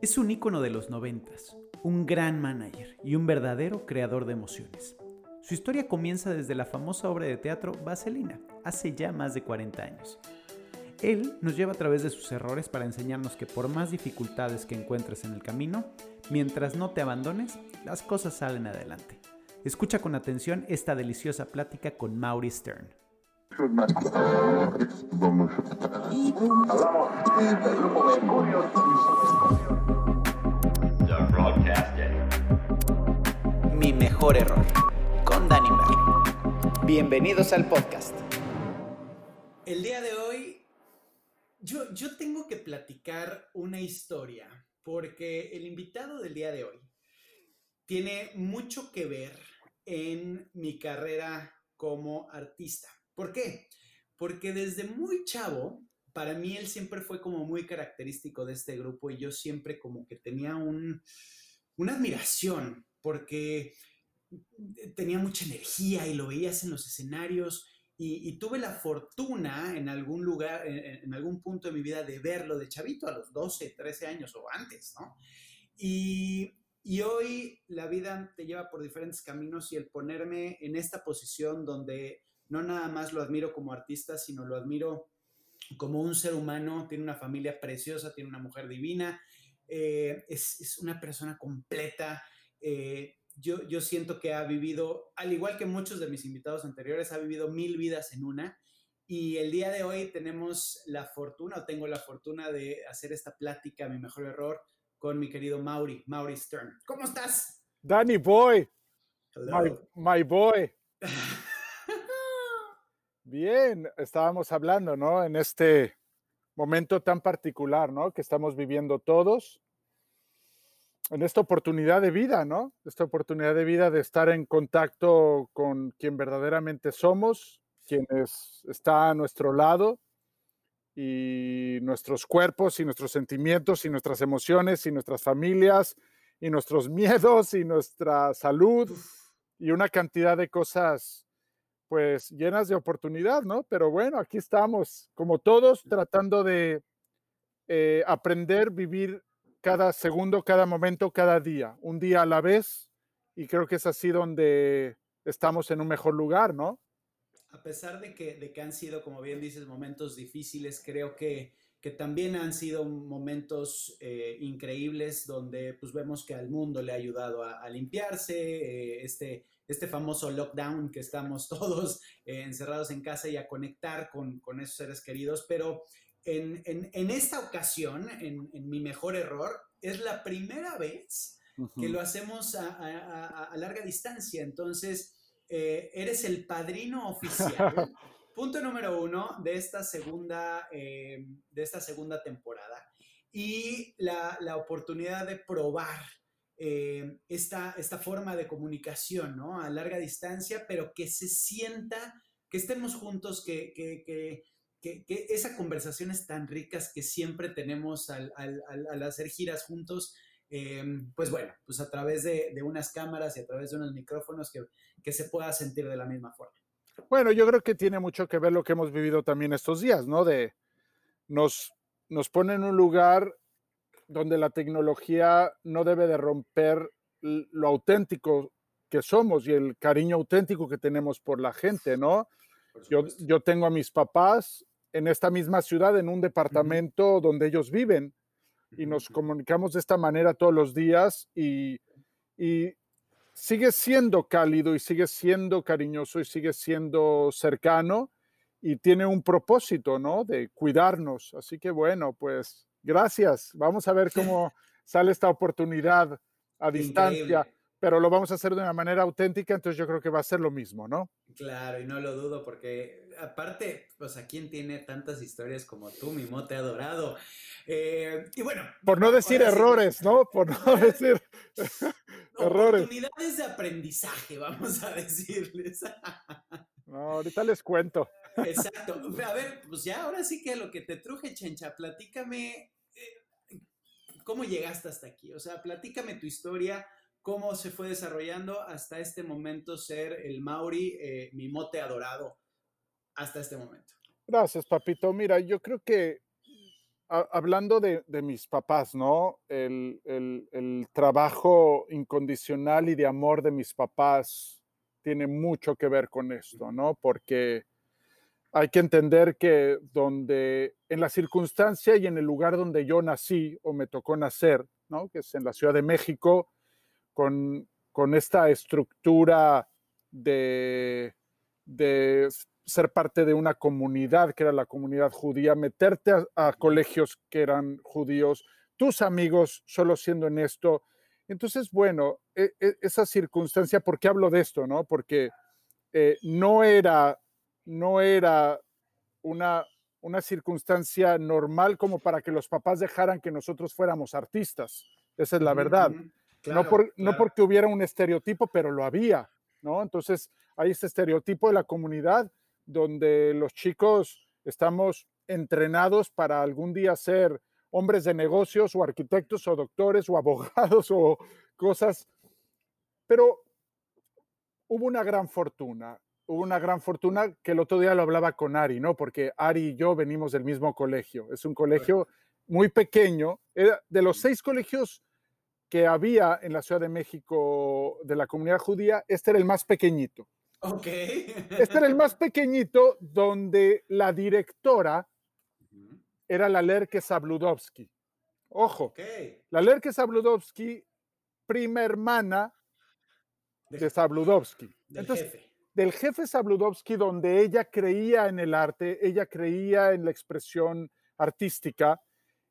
Es un ícono de los noventas, un gran manager y un verdadero creador de emociones. Su historia comienza desde la famosa obra de teatro Vaselina, hace ya más de 40 años. Él nos lleva a través de sus errores para enseñarnos que por más dificultades que encuentres en el camino, mientras no te abandones, las cosas salen adelante. Escucha con atención esta deliciosa plática con Mauri Stern. Mi mejor error, con Danny. Bienvenidos al podcast. El día de hoy, yo, yo tengo que platicar una historia, porque el invitado del día de hoy tiene mucho que ver en mi carrera como artista. ¿Por qué? Porque desde muy chavo, para mí él siempre fue como muy característico de este grupo y yo siempre como que tenía un, una admiración porque tenía mucha energía y lo veías en los escenarios y, tuve la fortuna en algún lugar, en, en, algún punto de mi vida de verlo de chavito a los 12, 13 años o antes, ¿no? Y, y hoy la vida te lleva por diferentes caminos y el ponerme en esta posición donde no nada más lo admiro como artista, sino lo admiro como un ser humano, tiene una familia preciosa, tiene una mujer divina, eh, es, una persona completa. Eh, yo, yo siento que ha vivido, al igual que muchos de mis invitados anteriores, ha vivido mil vidas en una. Y el día de hoy tenemos la fortuna, o tengo la fortuna de hacer esta plática, mi mejor error, con mi querido Mauri, Mauri Stern. ¿Cómo estás? Danny Boy. My, my boy. Bien, estábamos hablando, ¿no? En este momento tan particular, ¿no? Que estamos viviendo todos, en esta oportunidad de vida, ¿no? Esta oportunidad de vida de estar en contacto con quien verdaderamente somos, quienes está a nuestro lado y nuestros cuerpos y nuestros sentimientos y nuestras emociones y nuestras familias y nuestros miedos y nuestra salud y una cantidad de cosas pues llenas de oportunidad, ¿no? Pero bueno, aquí estamos, como todos, tratando de eh, aprender, vivir cada segundo, cada momento, cada día, un día a la vez, y creo que es así donde estamos en un mejor lugar, ¿no? A pesar de que, de que han sido, como bien dices, momentos difíciles, creo que, que también han sido momentos eh, increíbles donde pues vemos que al mundo le ha ayudado a, limpiarse, eh, este este famoso lockdown que estamos todos eh, encerrados en casa y a conectar con, esos seres queridos, pero en, esta ocasión, en, mi mejor error, es la primera vez que lo hacemos a, larga distancia, entonces eh, eres el padrino oficial. Punto número uno de esta segunda, eh, de esta segunda temporada y la, la oportunidad de probar eh, esta, esta forma de comunicación, ¿no? A larga distancia, pero que se sienta, que estemos juntos, que, que, que, que esas conversaciones tan ricas que siempre tenemos al, al, al hacer giras juntos, eh, pues bueno, pues a través de, de, unas cámaras y a través de unos micrófonos que, que se pueda sentir de la misma forma. Bueno, yo creo que tiene mucho que ver lo que hemos vivido también estos días, ¿no? De nos, nos pone en un lugar donde la tecnología no debe de romper lo auténtico que somos y el cariño auténtico que tenemos por la gente, ¿no? Yo, yo, tengo a mis papás en esta misma ciudad, en un departamento donde ellos viven, y nos comunicamos de esta manera todos los días y, y sigue siendo cálido y sigue siendo cariñoso y sigue siendo cercano y tiene un propósito, ¿no? De cuidarnos. Así que bueno, pues Gracias. Vamos a ver cómo sale esta oportunidad a distancia, pero lo vamos a hacer de una manera auténtica, entonces yo creo que va a ser lo mismo, ¿no? Claro, y no lo dudo, porque aparte, pues a quién tiene tantas historias como tú, mi mote adorado. Eh, y bueno. Por no decir errores, ¿no? Por no decir errores. Oportunidades de aprendizaje, vamos a decirles. no, ahorita les cuento. Exacto. A ver, pues ya ahora sí que lo que te truje, Chencha, platícame ¿Cómo llegaste hasta aquí? O sea, platícame tu historia, cómo se fue desarrollando hasta este momento ser el Mauri, eh, mi mote adorado, hasta este momento. Gracias, papito. Mira, yo creo que hablando de, mis papás, ¿no? El, trabajo incondicional y de amor de mis papás tiene mucho que ver con esto, ¿no? Porque hay que entender que donde, en la circunstancia y en el lugar donde yo nací o me tocó nacer, ¿no? Que es en la Ciudad de México, con, con esta estructura de, de ser parte de una comunidad que era la comunidad judía, meterte a, colegios que eran judíos, tus amigos solo siendo en esto. Entonces, bueno, e, e, esa circunstancia, ¿por qué hablo de esto? No? Porque eh, no era, no era una, una circunstancia normal como para que los papás dejaran que nosotros fuéramos artistas. Esa es la verdad. no, no porque hubiera un estereotipo, pero lo había, ¿no? Entonces, hay ese estereotipo de la comunidad donde los chicos estamos entrenados para algún día ser hombres de negocios o arquitectos o doctores o abogados o cosas. Pero hubo una gran fortuna, una gran fortuna que el otro día lo hablaba con Ari, ¿no? Porque Ari y yo venimos del mismo colegio. Es un colegio muy pequeño. de los seis colegios que había en la Ciudad de México de la comunidad judía, este era el más pequeñito. Ok. Este era el más pequeñito donde la directora era la Lerke Sabludowski. Ojo, la Lerke Sabludowski, prima hermana de, Sabludowski. Del jefe. Del jefe Sabludowski, donde ella creía en el arte, ella creía en la expresión artística.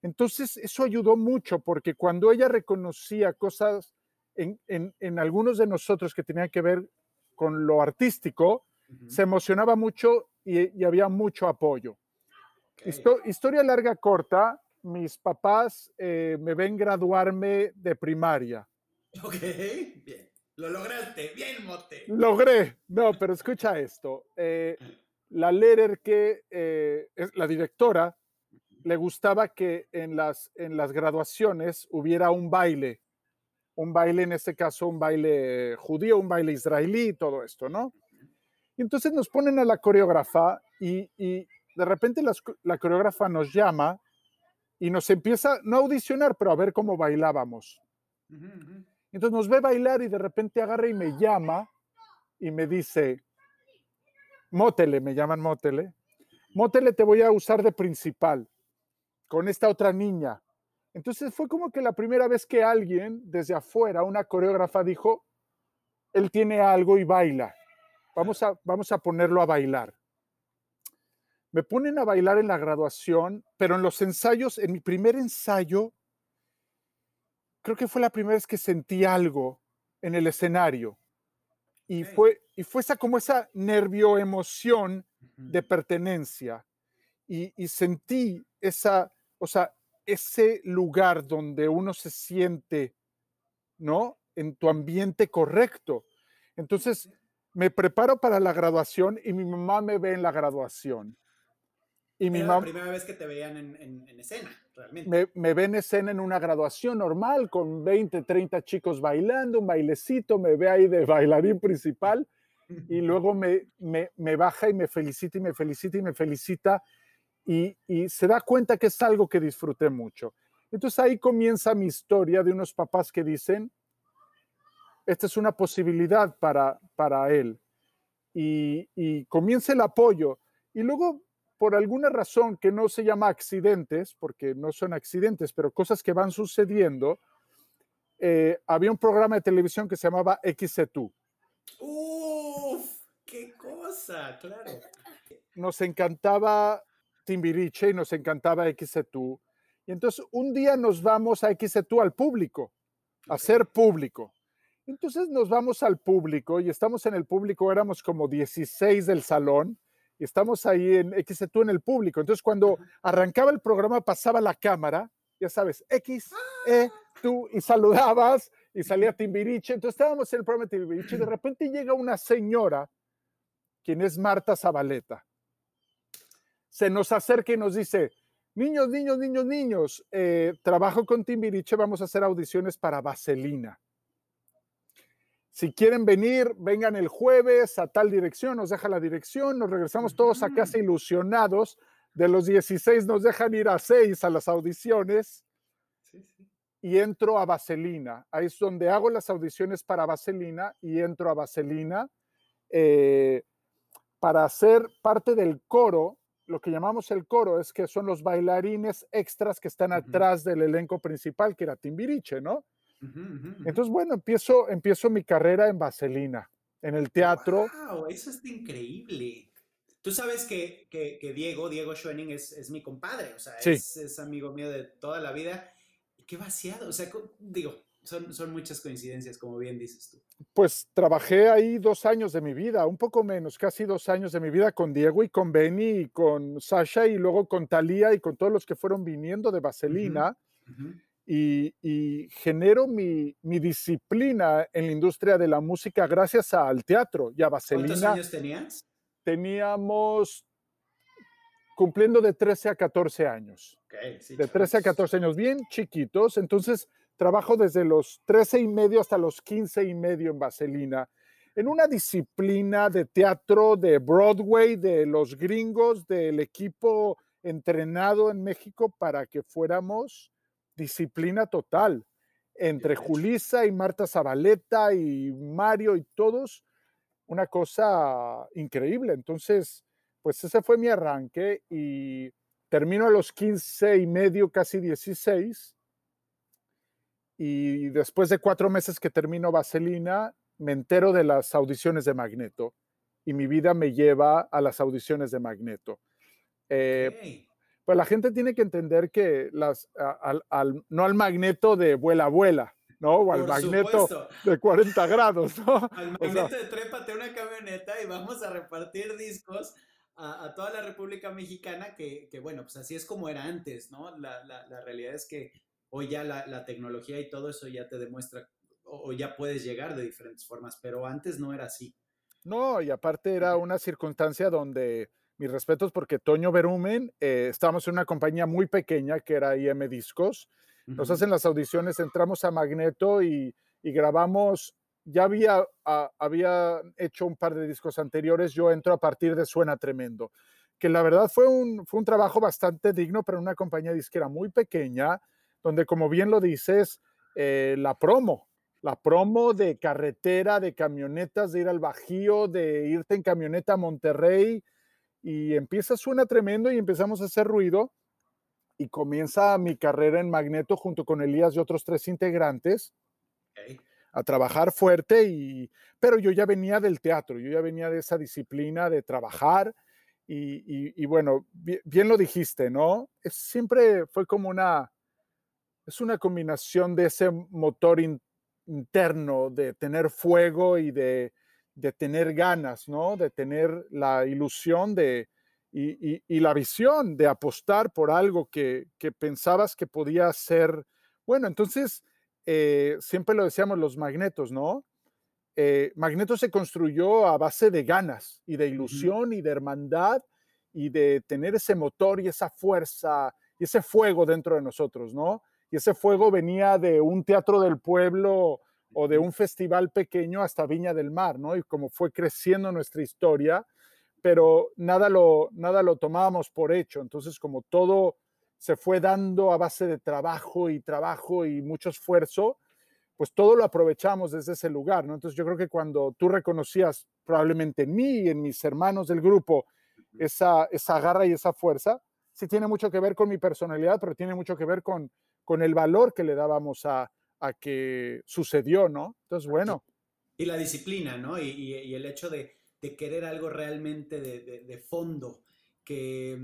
Entonces, eso ayudó mucho porque cuando ella reconocía cosas en, en algunos de nosotros que tenían que ver con lo artístico, se emocionaba mucho y, había mucho apoyo. historia larga, corta, mis papás eh, me ven graduarme de primaria. Ok, bien. Lo lograste, bien, Mote. Logré. No, pero escucha esto. Eh, la Lerer, que eh, es la directora, le gustaba que en las, en las graduaciones hubiera un baile un baile, en este caso, un baile judío, un baile israelí, todo esto, ¿no? Y entonces nos ponen a la coreógrafa y, de repente la, coreógrafa nos llama y nos empieza, no a audicionar, pero a ver cómo bailábamos. Entonces nos ve bailar y de repente agarra y me llama y me dice, Mótele, me llaman Mótele, Mótele te voy a usar de principal con esta otra niña. Entonces fue como que la primera vez que alguien desde afuera, una coreógrafa, dijo, él tiene algo y baila. Vamos a, vamos a ponerlo a bailar. Me ponen a bailar en la graduación, pero en los ensayos, en mi primer ensayo, creo que fue la primera vez que sentí algo en el escenario. Y fue, y fue esa como esa nervio emoción de pertenencia. Y, y sentí esa, o sea, ese lugar donde uno se siente, ¿no? En tu ambiente correcto. Entonces, me preparo para la graduación y mi mamá me ve en la graduación. Y mi la primera vez que te veían en, escena, realmente. Me, me ve en escena en una graduación normal, con 20, 30 chicos bailando, un bailecito, me ve ahí de bailarín principal, y luego me, me, me baja y me felicita y me felicita y me felicita y, se da cuenta que es algo que disfruté mucho. Entonces ahí comienza mi historia de unos papás que dicen, esta es una posibilidad para, para él. Y, comienza el apoyo. Y luego, por alguna razón que no se llama accidentes, porque no son accidentes, pero cosas que van sucediendo, eh, había un programa de televisión que se llamaba XC2. ¡Uf! ¡Qué cosa! Claro. Nos encantaba Timbiriche y nos encantaba XC2. Y entonces un día nos vamos a XC2 al público, a ser público. Entonces nos vamos al público y estamos en el público, éramos como 16 del salón estamos ahí en XC2 en el público. Entonces cuando arrancaba el programa pasaba la cámara, ya sabes, X, E, tú, y saludabas y salía Timbiriche. Entonces estábamos en el programa de Timbiriche y de repente llega una señora, quien es Marta Zabaleta se nos acerca y nos dice, niños, niños, niños, niños, eh, trabajo con Timbiriche, vamos a hacer audiciones para Vaselina. Si quieren venir, vengan el jueves a tal dirección, nos deja la dirección, nos regresamos todos a casa ilusionados de los 16 nos dejan ir a 6 a las audiciones y entro a Vaselina. Ahí es donde hago las audiciones para Vaselina y entro a Vaselina eh, para ser parte del coro. Lo que llamamos el coro es que son los bailarines extras que están atrás del elenco principal, que era Timbiriche, ¿no? Entonces, bueno, empiezo, empiezo mi carrera en Vaselina, en el teatro. ¡Wow! Eso está increíble. Tú sabes que, que, Diego, Diego Schoening es, es, mi compadre, o sea, es, es, amigo mío de toda la vida. Qué vaciado, o sea, digo, son, son muchas coincidencias, como bien dices tú. Pues trabajé ahí dos años de mi vida, un poco menos, casi dos años de mi vida con Diego y con Benny y con Sasha y luego con Talía y con todos los que fueron viniendo de Vaselina. Y, y, genero mi, mi, disciplina en la industria de la música gracias al teatro y a Vaselina. ¿Cuántos años tenías? teníamos cumpliendo de 13 a 14 años. de 13 a 14 años, bien chiquitos. Entonces, trabajo desde los 13 y medio hasta los 15 y medio en Vaselina, en una disciplina de teatro de Broadway, de los gringos, del equipo entrenado en México para que fuéramos disciplina total. Entre Julisa y Marta Zabaleta y Mario y todos, una cosa increíble. Entonces, pues ese fue mi arranque y termino a los 15 y medio, casi 16. Y después de cuatro meses que termino Vaselina, me entero de las audiciones de Magneto y mi vida me lleva a las audiciones de Magneto. Eh, pues la gente tiene que entender que las, al, no al Magneto de vuela, vuela, ¿no? O al magneto de 40 grados, ¿no? Al magneto de trépate una camioneta y vamos a repartir discos a, toda la República Mexicana, que, que, bueno, pues así es como era antes, ¿no? La, la, la realidad es que hoy ya la, la, tecnología y todo eso ya te demuestra, o, ya puedes llegar de diferentes formas, pero antes no era así. No, y aparte era una circunstancia donde, mis respetos, porque Toño Berumen, eh, estábamos en una compañía muy pequeña que era IM Discos, nos hacen las audiciones, entramos a Magneto y, grabamos, ya había, había hecho un par de discos anteriores, yo entro a partir de Suena Tremendo, que la verdad fue un, fue un trabajo bastante digno, pero una compañía disquera muy pequeña, donde como bien lo dices, eh, la promo, la promo de carretera, de camionetas, de ir al Bajío, de irte en camioneta a Monterrey, y empieza Suena Tremendo y empezamos a hacer ruido y comienza mi carrera en Magneto junto con Elías y otros tres integrantes a trabajar fuerte y pero yo ya venía del teatro, yo ya venía de esa disciplina de trabajar y, bueno, bien, lo dijiste, ¿no? Es, siempre fue como una, es una combinación de ese motor interno, de tener fuego y de, de tener ganas, ¿no? De tener la ilusión de, y, la visión de apostar por algo que, pensabas que podía ser, bueno, entonces eh, siempre lo decíamos los magnetos, ¿no? Eh, Magneto se construyó a base de ganas y de ilusión y de hermandad y de tener ese motor y esa fuerza y ese fuego dentro de nosotros, ¿no? Y ese fuego venía de un teatro del pueblo o de un festival pequeño hasta Viña del Mar, ¿no? Y como fue creciendo nuestra historia, pero nada lo, nada lo tomábamos por hecho. Entonces, como todo se fue dando a base de trabajo y trabajo y mucho esfuerzo, pues todo lo aprovechamos desde ese lugar, ¿no? Entonces yo creo que cuando tú reconocías probablemente en mí y en mis hermanos del grupo esa, esa garra y esa fuerza, sí tiene mucho que ver con mi personalidad, pero tiene mucho que ver con, con el valor que le dábamos a, a que sucedió, ¿no? Entonces, bueno. Y la disciplina, ¿no? y el hecho de, de querer algo realmente de, fondo, que,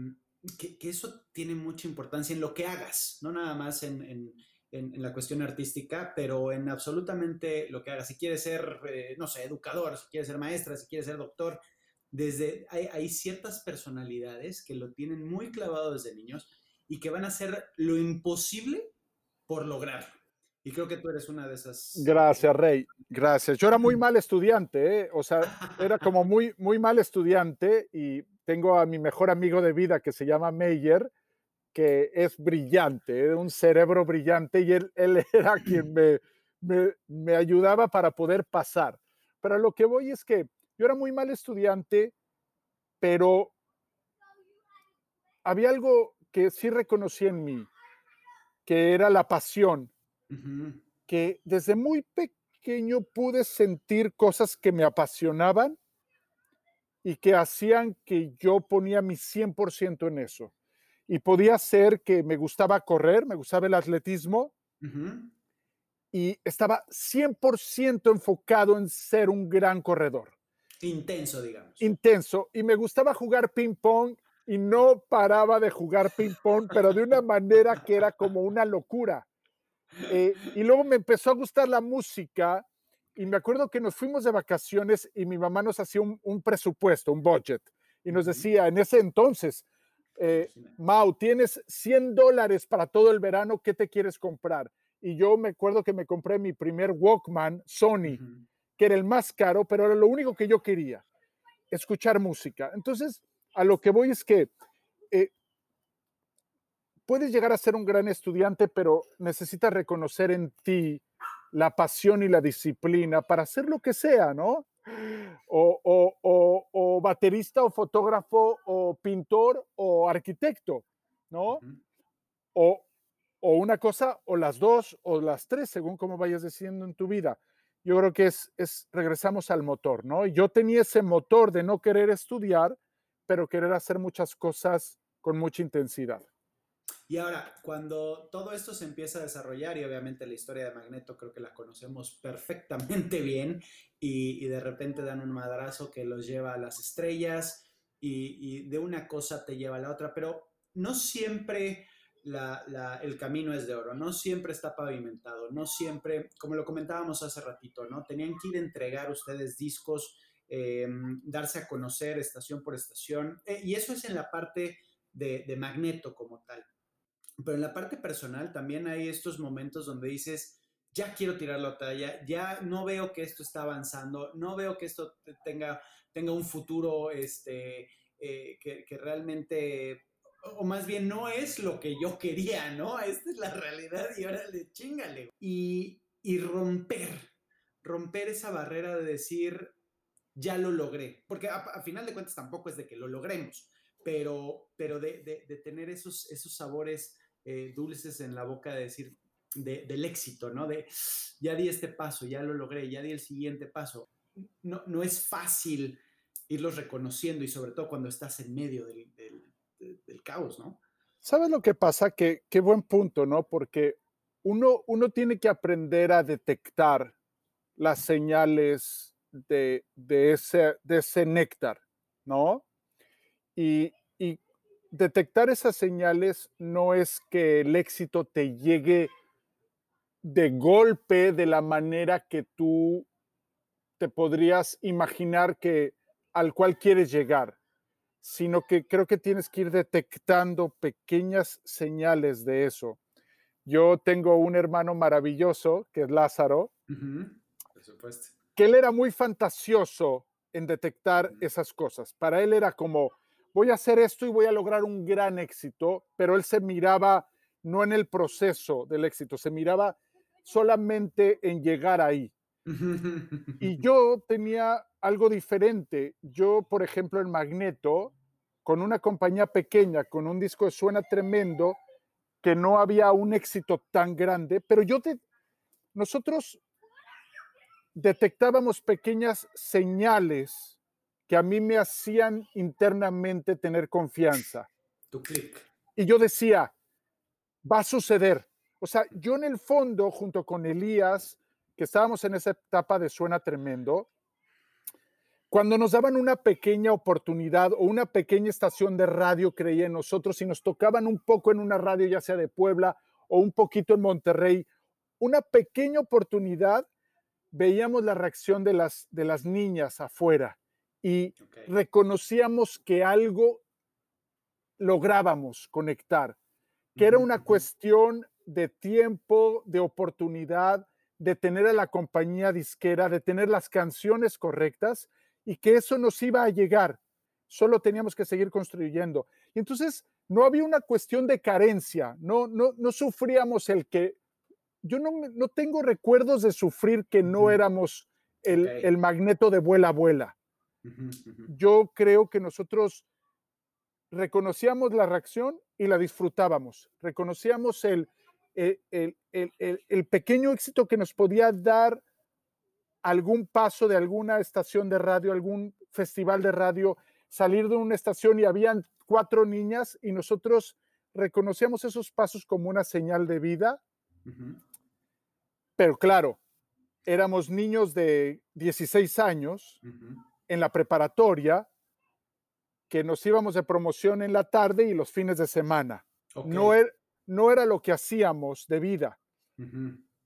que, eso tiene mucha importancia en lo que hagas, no nada más en, la cuestión artística, pero en absolutamente lo que hagas. Si quieres ser, eh, no sé, educador, si quieres ser maestra, si quieres ser doctor, desde, hay, hay ciertas personalidades que lo tienen muy clavado desde niños y que van a hacer lo imposible por lograrlo. Y creo que tú eres una de esas. Gracias, Rey. Gracias. Yo era muy mal estudiante, ¿eh? o sea, era como muy, muy mal estudiante y tengo a mi mejor amigo de vida que se llama Meyer, que es brillante, ¿eh? un cerebro brillante y él, él era quien me, me, me ayudaba para poder pasar. Pero lo que voy es que yo era muy mal estudiante, pero había algo que sí reconocí en mí, que era la pasión, que desde muy pequeño pude sentir cosas que me apasionaban y que hacían que yo ponía mi 100% en eso. Y podía ser que me gustaba correr, me gustaba el atletismo, y estaba 100% enfocado en ser un gran corredor. Intenso, digamos. Intenso. Y me gustaba jugar ping pong y no paraba de jugar ping pong, pero de una manera que era como una locura. Eh, y luego me empezó a gustar la música y me acuerdo que nos fuimos de vacaciones y mi mamá nos hacía un, presupuesto, un budget, y nos decía, en ese entonces, eh, Mau, tienes 100 dólares para todo el verano, ¿qué te quieres comprar? Y yo me acuerdo que me compré mi primer Walkman Sony, que era el más caro, pero era lo único que yo quería, escuchar música. Entonces, a lo que voy es que eh, puedes llegar a ser un gran estudiante, pero necesitas reconocer en ti la pasión y la disciplina para hacer lo que sea, ¿no? O, baterista o fotógrafo o pintor o arquitecto, ¿no? o, una cosa o las dos o las tres, según como vayas diciendo en tu vida. Yo creo que es, es, regresamos al motor, ¿no? Yo tenía ese motor de no querer estudiar, pero querer hacer muchas cosas con mucha intensidad. Y ahora, cuando todo esto se empieza a desarrollar, y obviamente la historia de Magneto creo que la conocemos perfectamente bien, y, de repente dan un madrazo que los lleva a las estrellas, y, de una cosa te lleva a la otra, pero no siempre el camino es de oro, no siempre está pavimentado, no siempre, como lo comentábamos hace ratito, ¿no? Tenían que ir a entregar ustedes discos, eh, darse a conocer estación por estación, eh, y eso es en la parte de Magneto como tal. Pero en la parte personal también hay estos momentos donde dices, ya quiero tirar la talla, ya no veo que esto está avanzando, no veo que esto tenga, tenga un futuro este, eh, que, realmente, o más bien no es lo que yo quería, ¿no? Esta es la realidad y ahora le chingale. Y, romper, romper esa barrera de decir, ya lo logré, porque a, final de cuentas tampoco es de que lo logremos, pero, pero de, de tener esos, esos sabores eh, dulces en la boca de decir, del éxito, ¿no? De ya di este paso, ya lo logré, ya di el siguiente paso. No, no es fácil irlos reconociendo y sobre todo cuando estás en medio del, caos, ¿no? ¿Sabes lo que pasa? Que, qué buen punto, ¿no? Porque uno, uno tiene que aprender a detectar las señales de, ese, de ese néctar, ¿no? Y detectar esas señales no es que el éxito te llegue de golpe de la manera que tú te podrías imaginar que al cual quieres llegar, sino que creo que tienes que ir detectando pequeñas señales de eso. Yo tengo un hermano maravilloso que es Lázaro, que él era muy fantasioso en detectar esas cosas. Para él era como, voy a hacer esto y voy a lograr un gran éxito, pero él se miraba no en el proceso del éxito, se miraba solamente en llegar ahí. Y yo tenía algo diferente. Yo, por ejemplo, en Magneto, con una compañía pequeña, con un disco que suena tremendo, que no había un éxito tan grande, pero yo te, nosotros detectábamos pequeñas señales que a mí me hacían internamente tener confianza. Tu. Y yo decía, va a suceder. O sea, yo en el fondo, junto con Elías, que estábamos en esa etapa de suena tremendo, cuando nos daban una pequeña oportunidad o una pequeña estación de radio, creía en nosotros, y nos tocaban un poco en una radio, ya sea de Puebla o un poquito en Monterrey, una pequeña oportunidad, veíamos la reacción de las, de las niñas afuera y reconocíamos que algo lográbamos conectar, que era una cuestión de tiempo, de oportunidad, de tener a la compañía disquera, de tener las canciones correctas y que eso nos iba a llegar. Solo teníamos que seguir construyendo. Y entonces no había una cuestión de carencia, no, no, no sufríamos el que, yo no, no tengo recuerdos de sufrir que no éramos el, el magneto de vuela a vuela. Yo creo que nosotros reconocíamos la reacción y la disfrutábamos. Reconocíamos el, el, el, el, pequeño éxito que nos podía dar algún paso de alguna estación de radio, algún festival de radio, salir de una estación y habían cuatro niñas y nosotros reconocíamos esos pasos como una señal de vida. Pero claro, éramos niños de 16 años en la preparatoria que nos íbamos de promoción en la tarde y los fines de semana. No, er, no, era lo que hacíamos de vida.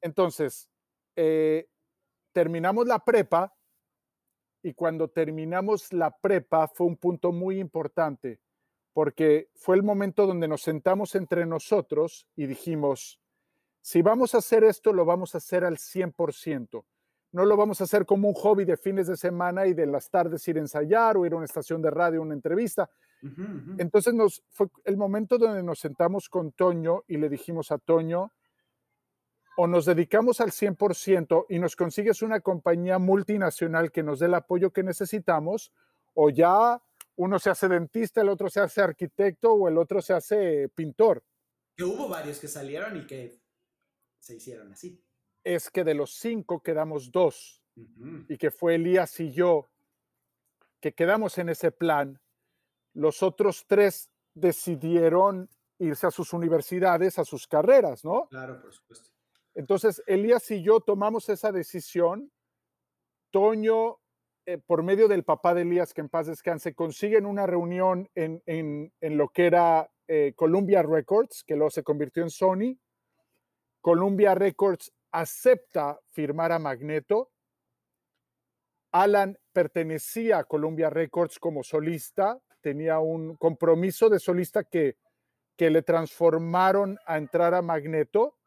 Entonces, eh, terminamos la prepa y cuando terminamos la prepa fue un punto muy importante porque fue el momento donde nos sentamos entre nosotros y dijimos, si vamos a hacer esto, lo vamos a hacer al 100% no lo vamos a hacer como un hobby de fines de semana y de las tardes ir a ensayar o ir a una estación de radio, una entrevista. Entonces nos, fue el momento donde nos sentamos con Toño y le dijimos a Toño, o nos dedicamos al 100% y nos consigues una compañía multinacional que nos dé el apoyo que necesitamos, o ya uno se hace dentista, el otro se hace arquitecto o el otro se hace pintor. Que hubo varios que salieron y que se hicieron así es que de los cinco quedamos dos y que fue Elías y yo que quedamos en ese plan. Los otros tres decidieron irse a sus universidades, a sus carreras, ¿no? Claro, por supuesto. Entonces, Elías y yo tomamos esa decisión. Toño, eh, por medio del papá de Elías, que en paz descanse, consiguen una reunión en, en, en lo que era eh, Columbia Records, que luego se convirtió en Sony. Columbia Records acepta firmar a Magneto. Alan pertenecía a Columbia Records como solista, tenía un compromiso de solista que, que le transformaron a entrar a Magneto.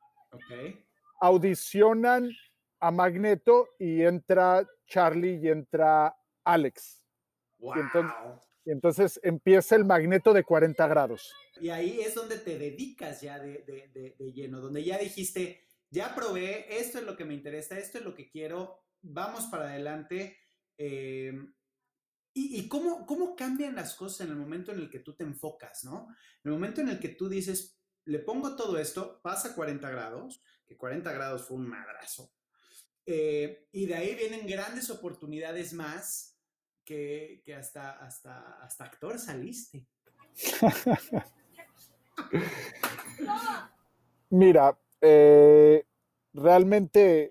Audicionan a Magneto y entra Charlie y entra Alex. Y, entonces, empieza el Magneto de 40 grados. Y ahí es donde te dedicas ya de, de lleno, donde ya dijiste, ya probé, esto es lo que me interesa, esto es lo que quiero, vamos para adelante. Eh, y, cómo, cómo, cambian las cosas en el momento en el que tú te enfocas, ¿no? En el momento en el que tú dices, le pongo todo esto, pasa 40 grados, que 40 grados fue un madrazo, eh, y de ahí vienen grandes oportunidades más que, que hasta, hasta, hasta actor saliste. Mira, eh, realmente,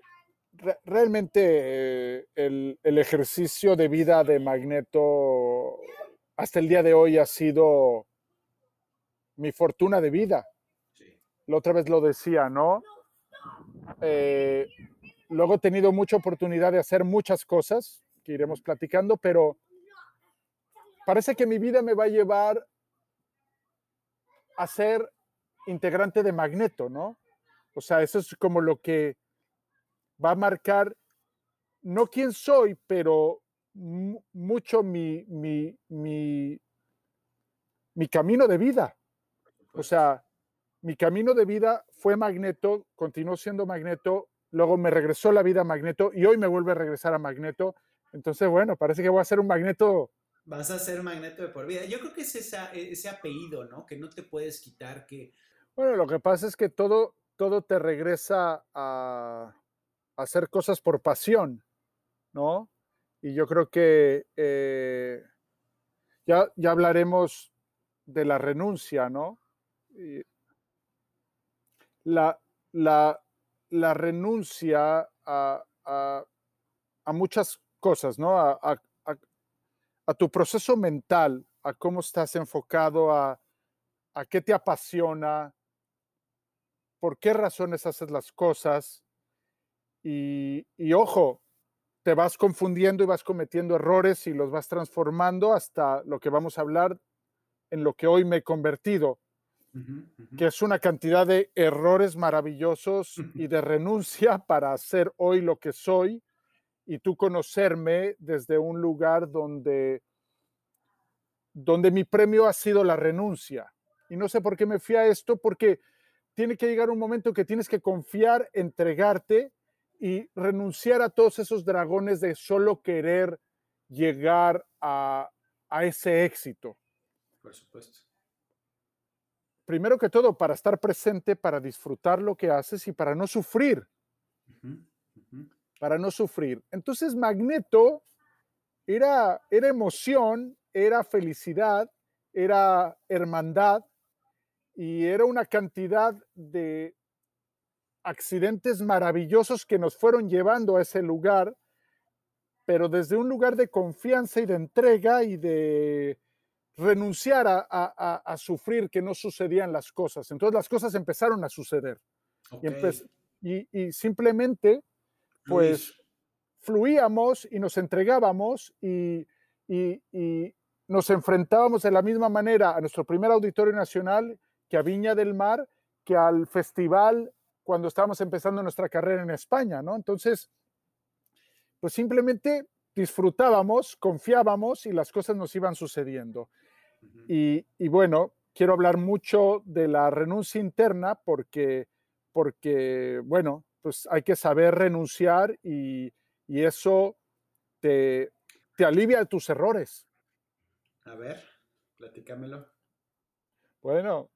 realmente eh, el, ejercicio de vida de Magneto hasta el día de hoy ha sido mi fortuna de vida. La otra vez lo decía, ¿no? Eh, luego he tenido mucha oportunidad de hacer muchas cosas que iremos platicando, pero parece que mi vida me va a llevar a ser integrante de Magneto, ¿no? O sea, eso es como lo que va a marcar, no quién soy, pero mucho mi, mi, mi, mi camino de vida. O sea, mi camino de vida fue Magneto, continuó siendo Magneto, luego me regresó la vida a Magneto y hoy me vuelve a regresar a Magneto. Entonces, bueno, parece que voy a ser un Magneto. Vas a ser Magneto de por vida. Yo creo que es ese apellido, ¿no? Que no te puedes quitar, que... Bueno, lo que pasa es que todo, todo te regresa a, hacer cosas por pasión, ¿no? Y yo creo que eh, ya, ya hablaremos de la renuncia, ¿no? la, la, renuncia a, muchas cosas, ¿no? A, a, tu proceso mental, a cómo estás enfocado, a, a qué te apasiona, por qué razones haces las cosas y, ojo, te vas confundiendo y vas cometiendo errores y los vas transformando hasta lo que vamos a hablar en lo que hoy me he convertido, que es una cantidad de errores maravillosos y de renuncia para ser hoy lo que soy y tú conocerme desde un lugar donde, donde mi premio ha sido la renuncia. Y no sé por qué me fui a esto, porque tiene que llegar un momento que tienes que confiar, entregarte y renunciar a todos esos dragones de solo querer llegar a, ese éxito. Por supuesto. Primero que todo, para estar presente, para disfrutar lo que haces y para no sufrir. Para no sufrir. Entonces, Magneto era, era emoción, era felicidad, era hermandad y era una cantidad de accidentes maravillosos que nos fueron llevando a ese lugar, pero desde un lugar de confianza y de entrega y de renunciar a, sufrir que no sucedían las cosas. Entonces las cosas empezaron a suceder. Y, simplemente, pues, fluíamos y nos entregábamos y, y nos enfrentábamos de la misma manera a nuestro primer auditorio nacional que a Viña del Mar, que al festival cuando estábamos empezando nuestra carrera en España, ¿no? Entonces, pues simplemente disfrutábamos, confiábamos y las cosas nos iban sucediendo. y, bueno, quiero hablar mucho de la renuncia interna porque, porque bueno, pues hay que saber renunciar y, y eso te, te alivia de tus errores. A ver, platícamelo. Bueno,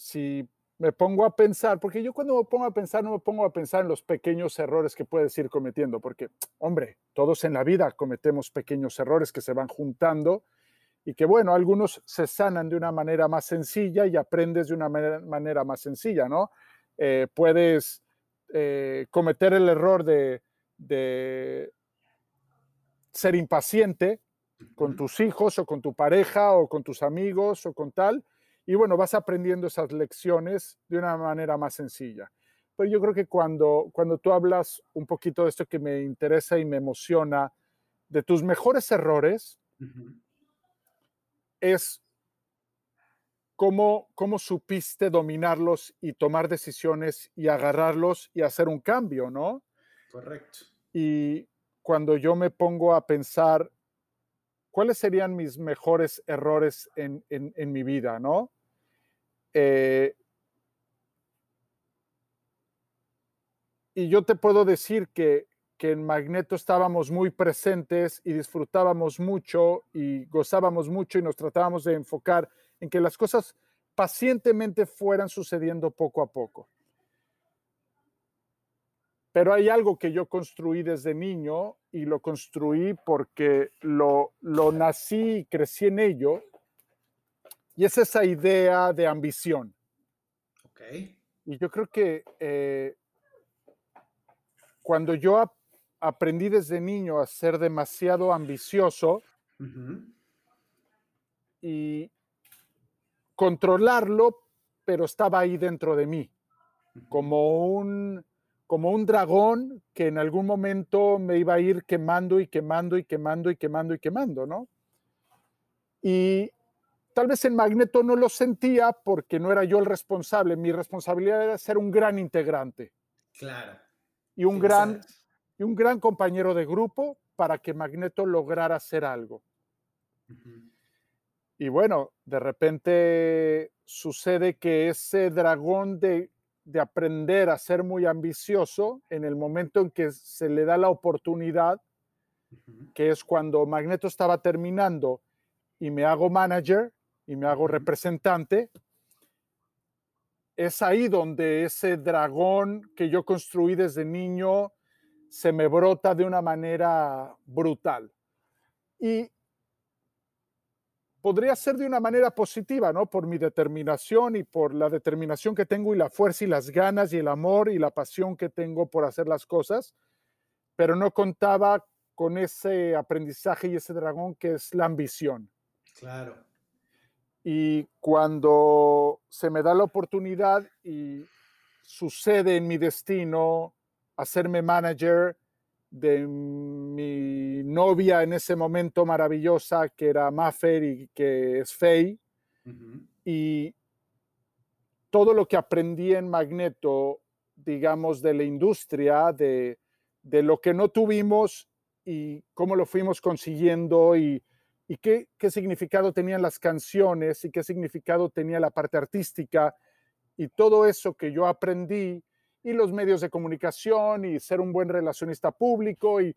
si me pongo a pensar, porque yo cuando me pongo a pensar no me pongo a pensar en los pequeños errores que puedes ir cometiendo, porque, hombre, todos en la vida cometemos pequeños errores que se van juntando y que, bueno, algunos se sanan de una manera más sencilla y aprendes de una manera, más sencilla, ¿no? Eh, puedes eh, cometer el error de, de ser impaciente con tus hijos o con tu pareja o con tus amigos o con tal, y bueno, vas aprendiendo esas lecciones de una manera más sencilla. Pero yo creo que cuando, cuando tú hablas un poquito de esto que me interesa y me emociona, de tus mejores errores, es cómo, cómo supiste dominarlos y tomar decisiones y agarrarlos y hacer un cambio, ¿no? Correcto. Y cuando yo me pongo a pensar cuáles serían mis mejores errores en, en, en mi vida, ¿no? Eh, y yo te puedo decir que, que en Magneto estábamos muy presentes y disfrutábamos mucho y gozábamos mucho y nos tratábamos de enfocar en que las cosas pacientemente fueran sucediendo poco a poco. Pero hay algo que yo construí desde niño y lo construí porque lo, lo nací y crecí en ello y es esa idea de ambición. Ok. Y yo creo que eh, cuando yo aprendí desde niño a ser demasiado ambicioso y controlarlo, pero estaba ahí dentro de mí, como un como un dragón que en algún momento me iba a ir quemando y quemando y quemando y quemando y quemando, ¿no? Y Tal vez en Magneto no lo sentía porque no era yo el responsable. Mi responsabilidad era ser un gran integrante. Claro. Y un, gran, y un gran compañero de grupo para que Magneto lograra hacer algo. Y bueno, de repente sucede que ese dragón de, de, aprender a ser muy ambicioso, en el momento en que se le da la oportunidad, que es cuando Magneto estaba terminando y me hago manager, y me hago representante, es ahí donde ese dragón que yo construí desde niño se me brota de una manera brutal. Y podría ser de una manera positiva, ¿no? Por mi determinación y por la determinación que tengo y la fuerza y las ganas y el amor y la pasión que tengo por hacer las cosas, pero no contaba con ese aprendizaje y ese dragón que es la ambición. Claro. Y cuando se me da la oportunidad y sucede en mi destino hacerme manager de mi novia en ese momento maravillosa, que era Maffer y que es Faye, y todo lo que aprendí en Magneto, digamos, de la industria, de, de lo que no tuvimos y cómo lo fuimos consiguiendo y y qué, significado tenían las canciones y qué significado tenía la parte artística y todo eso que yo aprendí y los medios de comunicación y ser un buen relacionista público y,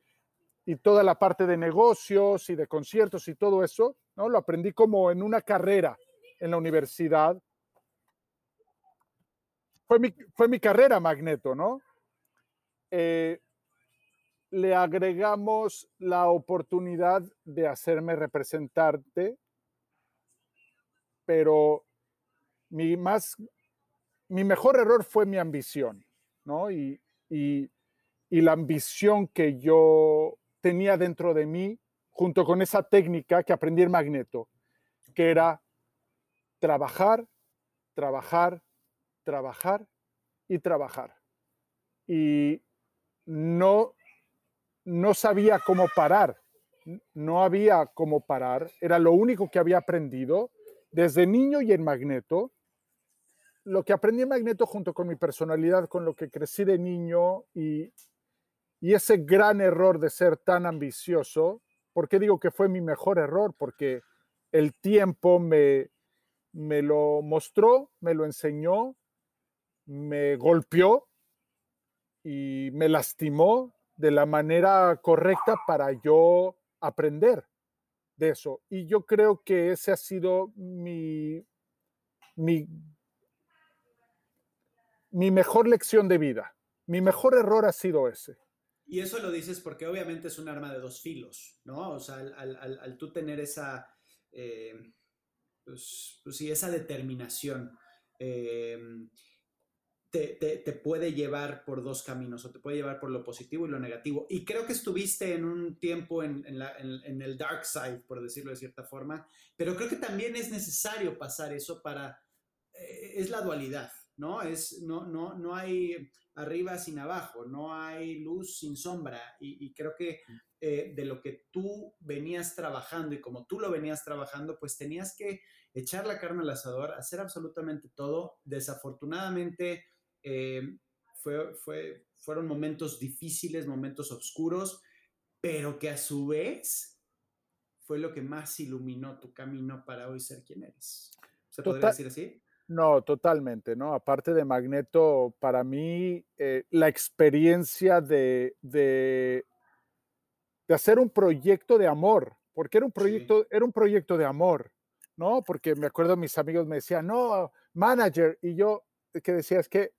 y toda la parte de negocios y de conciertos y todo eso, ¿no? Lo aprendí como en una carrera en la universidad. Fue mi, fue mi carrera Magneto, ¿no? Eh, le agregamos la oportunidad de hacerme representante, pero mi más, mi mejor error fue mi ambición, ¿no? Y, y, y la ambición que yo tenía dentro de mí, junto con esa técnica que aprendí en Magneto, que era trabajar, trabajar, trabajar y trabajar. Y no no sabía cómo parar, no había cómo parar, era lo único que había aprendido desde niño y en Magneto. Lo que aprendí en Magneto junto con mi personalidad, con lo que crecí de niño y, y ese gran error de ser tan ambicioso, ¿por qué digo que fue mi mejor error? Porque el tiempo me, me lo mostró, me lo enseñó, me golpeó y me lastimó de la manera correcta para yo aprender de eso. Y yo creo que ese ha sido mi, mi, mi mejor lección de vida. Mi mejor error ha sido ese. Y eso lo dices porque obviamente es un arma de dos filos, ¿no? O sea, al, al, tú tener esa, eh, pues, pues, sí, esa determinación. Eh, te, puede llevar por dos caminos, o te puede llevar por lo positivo y lo negativo. Y creo que estuviste en un tiempo en, el dark side, por decirlo de cierta forma, pero creo que también es necesario pasar eso para... Eh, es la dualidad, ¿no? Es, no, no, no hay arriba sin abajo, no hay luz sin sombra. Y, creo que eh, de lo que tú venías trabajando y como tú lo venías trabajando, pues tenías que echar la carne al asador, hacer absolutamente todo. Desafortunadamente, eh, fue, fue, fueron momentos difíciles, momentos oscuros, pero que a su vez fue lo que más iluminó tu camino para hoy ser quien eres. ¿Se podría decir así? No, totalmente, ¿no? Aparte de Magneto, para mí eh, la experiencia de, de, de, hacer un proyecto de amor, porque era un proyecto, era un proyecto de amor, ¿no? Porque me acuerdo mis amigos me decían, no, manager, y yo que decía, es que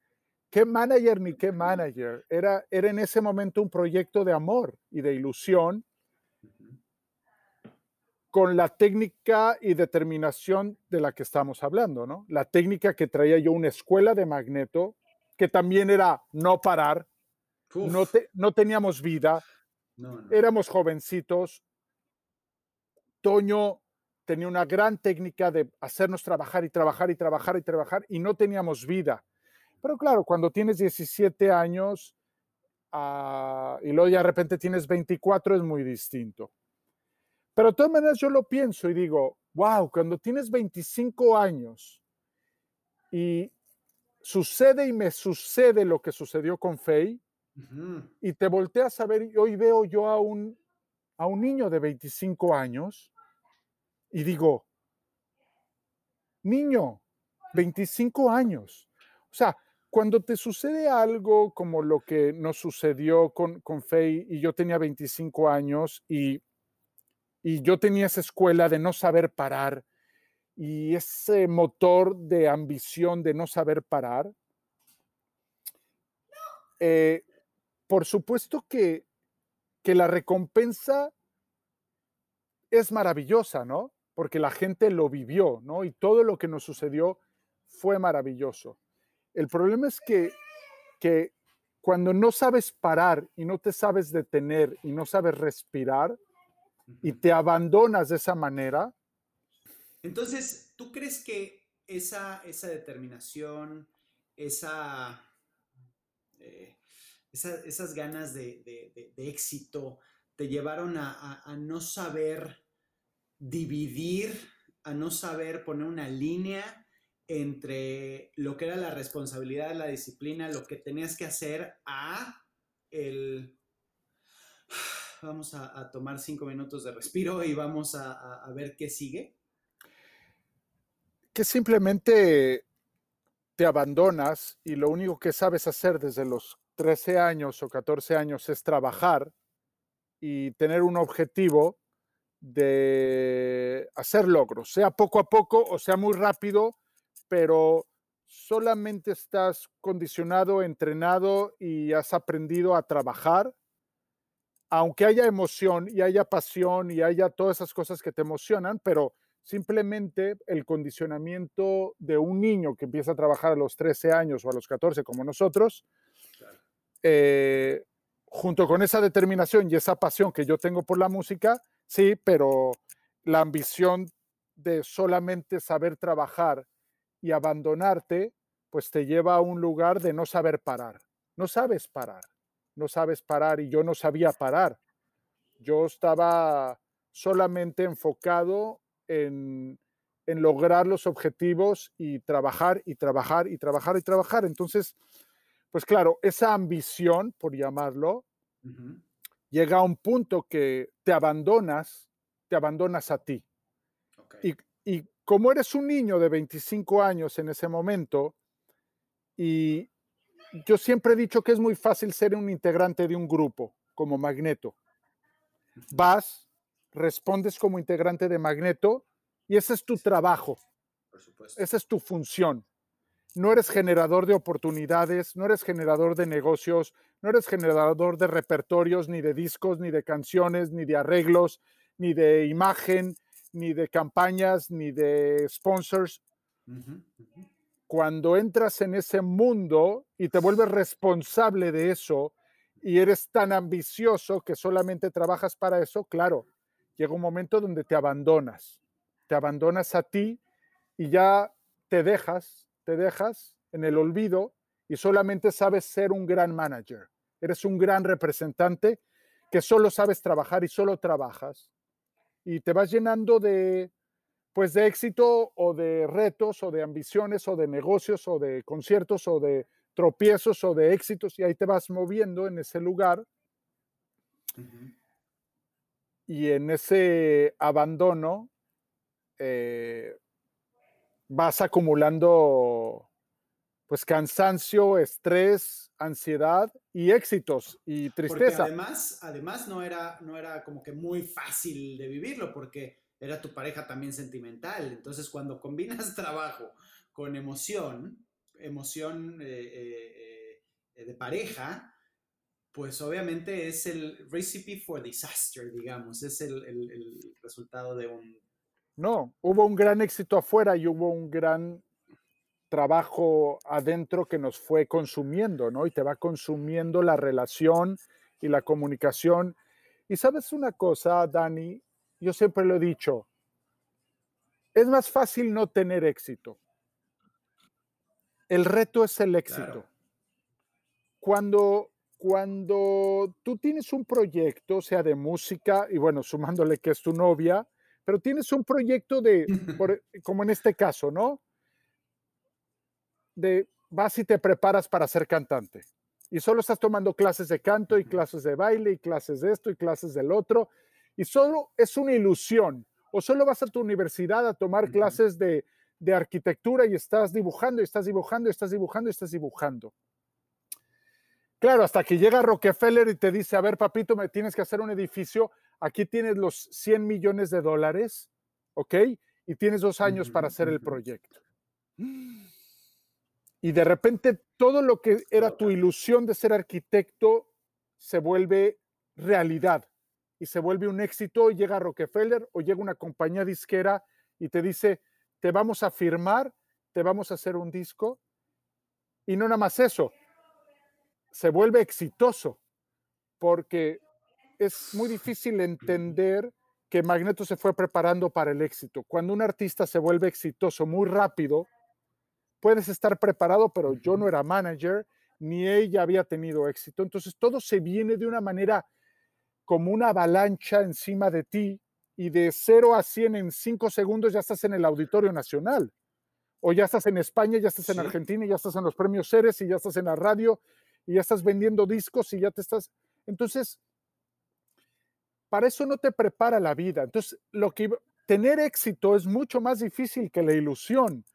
qué manager ni qué manager. Era, era en ese momento un proyecto de amor y de ilusión con la técnica y determinación de la que estamos hablando, ¿no? La técnica que traía yo una escuela de magneto, que también era no parar, no, no teníamos vida, éramos jovencitos. Toño tenía una gran técnica de hacernos trabajar y trabajar y trabajar y trabajar y no teníamos vida. Pero claro, cuando tienes 17 años uh, y luego ya de repente tienes 24 es muy distinto. Pero de todas maneras yo lo pienso y digo, wow, cuando tienes 25 años y sucede y me sucede lo que sucedió con Faye, uh -huh. y te volteas a ver y hoy veo yo a un, a un niño de 25 años y digo, niño, 25 años. O sea, cuando te sucede algo como lo que nos sucedió con, con Faye y yo tenía 25 años y, y yo tenía esa escuela de no saber parar y ese motor de ambición de no saber parar, eh, por supuesto que, que la recompensa es maravillosa, ¿no? Porque la gente lo vivió, ¿no? Y todo lo que nos sucedió fue maravilloso. El problema es que, que cuando no sabes parar y no te sabes detener y no sabes respirar y te abandonas de esa manera. Entonces, ¿tú crees que esa, esa determinación, esa, eh, esa, esas ganas de, de, de, éxito te llevaron a, a, a no saber dividir, a no saber poner una línea entre lo que era la responsabilidad la disciplina, lo que tenías que hacer, a el... Vamos a, a tomar cinco minutos de respiro y vamos a, a, ver qué sigue. Que simplemente te abandonas y lo único que sabes hacer desde los 13 años o 14 años es trabajar y tener un objetivo de hacer logros, sea poco a poco o sea muy rápido, pero solamente estás condicionado, entrenado y has aprendido a trabajar, aunque haya emoción y haya pasión y haya todas esas cosas que te emocionan, pero simplemente el condicionamiento de un niño que empieza a trabajar a los 13 años o a los 14 como nosotros, eh, junto con esa determinación y esa pasión que yo tengo por la música, sí, pero la ambición de solamente saber trabajar y abandonarte, pues te lleva a un lugar de no saber parar. No sabes parar, no sabes parar y yo no sabía parar. Yo estaba solamente enfocado en, en lograr los objetivos y trabajar y trabajar y trabajar y trabajar. Entonces, pues claro, esa ambición, por llamarlo, llega a un punto que te abandonas, te abandonas a ti. Y, y como eres un niño de 25 años en ese momento, y yo siempre he dicho que es muy fácil ser un integrante de un grupo como Magneto. Vas, respondes como integrante de Magneto y ese es tu trabajo. Esa es tu función. No eres generador de oportunidades, no eres generador de negocios, no eres generador de repertorios, ni de discos, ni de canciones, ni de arreglos, ni de imagen, ni de campañas, ni de sponsors. Cuando entras en ese mundo y te vuelves responsable de eso y eres tan ambicioso que solamente trabajas para eso, claro, llega un momento donde te abandonas, te abandonas a ti y ya te dejas, te dejas en el olvido y solamente sabes ser un gran manager. Eres un gran representante que solo sabes trabajar y solo trabajas y te vas llenando de, pues de éxito o de retos o de ambiciones o de negocios o de conciertos o de tropiezos o de éxitos y ahí te vas moviendo en ese lugar. Y en ese abandono eh, vas acumulando pues cansancio, estrés, ansiedad y éxitos y tristeza. Porque además, además no era, no era como que muy fácil de vivirlo porque era tu pareja también sentimental. Entonces, cuando combinas trabajo con emoción, emoción eh, eh, eh, de pareja, pues obviamente es el recipe for disaster, digamos, es el, el resultado de un... No, hubo un gran éxito afuera y hubo un gran trabajo adentro que nos fue consumiendo, ¿no? Y te va consumiendo la relación y la comunicación. Y sabes una cosa, Dani, yo siempre lo he dicho, es más fácil no tener éxito. El reto es el éxito. Cuando, cuando tú tienes un proyecto, sea de música, y bueno, sumándole que es tu novia, pero tienes un proyecto de, como en este caso, ¿no? De vas y te preparas para ser cantante. Y solo estás tomando clases de canto y clases de baile y clases de esto y clases del otro. Y solo es una ilusión. O solo vas a tu universidad a tomar clases de, de arquitectura y estás dibujando y estás dibujando y estás dibujando y estás dibujando. Claro, hasta que llega Rockefeller y te dice, a ver, papito, me tienes que hacer un edificio, aquí tienes los 100 millones de dólares, ¿ok? Y tienes dos años para hacer el proyecto y de repente todo lo que era tu ilusión de ser arquitecto se vuelve realidad y se vuelve un éxito y llega Rockefeller o llega una compañía disquera y te dice, te vamos a firmar, te vamos a hacer un disco y no nada más eso, se vuelve exitoso porque es muy difícil entender que Magneto se fue preparando para el éxito. Cuando un artista se vuelve exitoso muy rápido, puedes estar preparado, pero yo no era manager, ni ella había tenido éxito. Entonces todo se viene de una manera como una avalancha encima de ti y de 0 a 100 en 5 segundos ya estás en el Auditorio Nacional. O ya estás en España, ya estás en Argentina, ya estás en los premios Ceres y ya estás en la radio y ya estás vendiendo discos y ya te estás... Entonces, para eso no te prepara la vida. Entonces, lo que tener éxito es mucho más difícil que la ilusión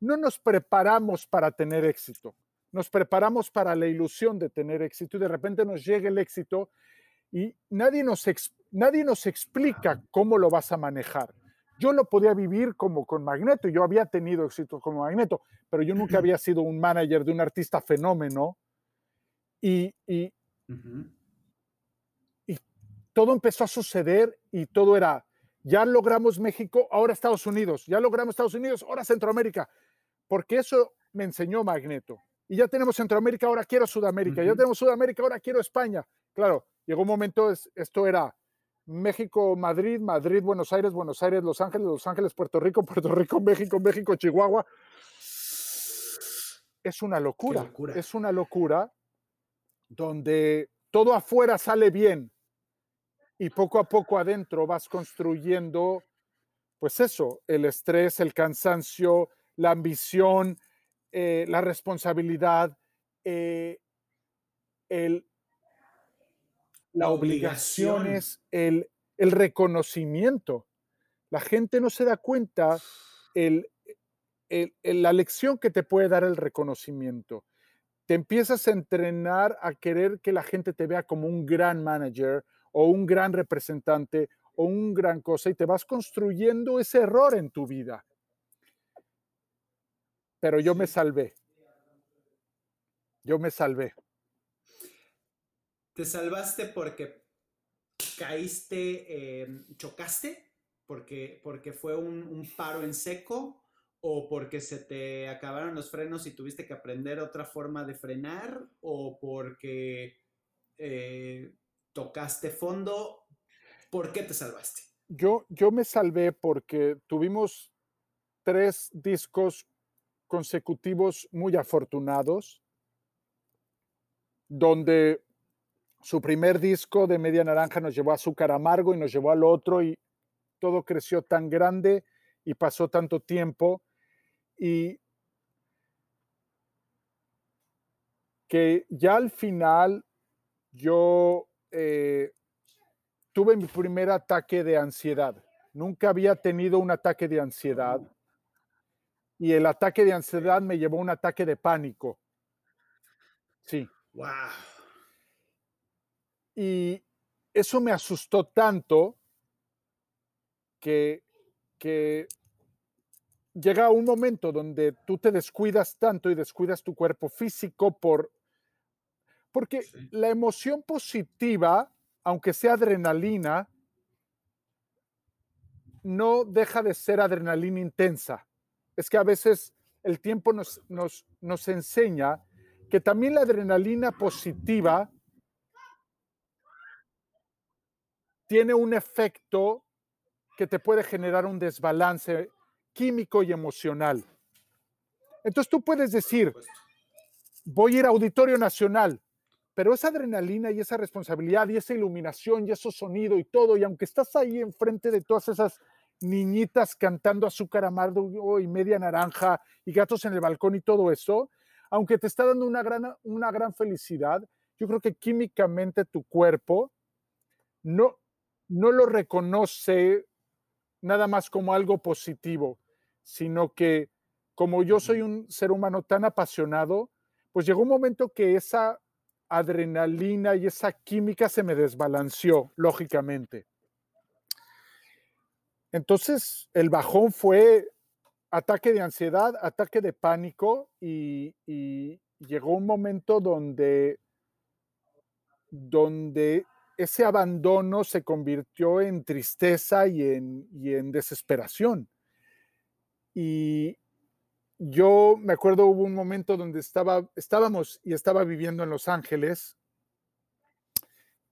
no nos preparamos para tener éxito, nos preparamos para la ilusión de tener éxito y de repente nos llega el éxito y nadie nos, nadie nos explica cómo lo vas a manejar. Yo lo podía vivir como con Magneto, yo había tenido éxito como Magneto, pero yo nunca había sido un manager de un artista fenómeno y, y, y todo empezó a suceder y todo era, ya logramos México, ahora Estados Unidos, ya logramos Estados Unidos, ahora Centroamérica, porque eso me enseñó Magneto. Y ya tenemos Centroamérica, ahora quiero Sudamérica, ya tenemos Sudamérica, ahora quiero España. Claro, llegó un momento, esto era México, Madrid, Madrid, Buenos Aires, Buenos Aires, Los Ángeles, Los Ángeles, Puerto Rico, Puerto Rico, México, México, Chihuahua. Es una locura, locura. es una locura donde todo afuera sale bien y poco a poco adentro vas construyendo, pues eso, el estrés, el cansancio, la ambición, eh, la responsabilidad, eh, el, la obligación es el, el, reconocimiento. La gente no se da cuenta el, la lección que te puede dar el reconocimiento. Te empiezas a entrenar a querer que la gente te vea como un gran manager o un gran representante o un gran cosa y te vas construyendo ese error en tu vida. Pero yo me salvé. Yo me salvé. ¿Te salvaste porque caíste, em, chocaste? Porque, porque fue un, paro en seco o porque se te acabaron los frenos y tuviste que aprender otra forma de frenar o porque eh, tocaste fondo. ¿Por qué te salvaste? Yo, yo me salvé porque tuvimos tres discos consecutivos muy afortunados, donde su primer disco de Media Naranja nos llevó a Azúcar Amargo y nos llevó al otro y todo creció tan grande y pasó tanto tiempo y que ya al final yo eh, tuve mi primer ataque de ansiedad. Nunca había tenido un ataque de ansiedad y el ataque de ansiedad me llevó a un ataque de pánico. Sí. Wow. Y eso me asustó tanto que, que llega un momento donde tú te descuidas tanto y descuidas tu cuerpo físico por porque la emoción positiva, aunque sea adrenalina, no deja de ser adrenalina intensa. Es que a veces el tiempo nos, nos, nos enseña que también la adrenalina positiva tiene un efecto que te puede generar un desbalance químico y emocional. Entonces tú puedes decir, voy a ir a Auditorio Nacional, pero esa adrenalina y esa responsabilidad y esa iluminación y ese sonido y todo, y aunque estás ahí enfrente de todas esas niñitas cantando azúcar amargo y media naranja y gatos en el balcón y todo eso, aunque te está dando una gran, una gran felicidad, yo creo que químicamente tu cuerpo no, no lo reconoce nada más como algo positivo, sino que como yo soy un ser humano tan apasionado, pues llegó un momento que esa adrenalina y esa química se me desbalanceó, lógicamente. Entonces, el bajón fue ataque de ansiedad, ataque de pánico y, llegó un momento donde, donde ese abandono se convirtió en tristeza y en, y en desesperación. Y, yo me acuerdo hubo un momento donde estaba, estábamos y estaba viviendo en Los Ángeles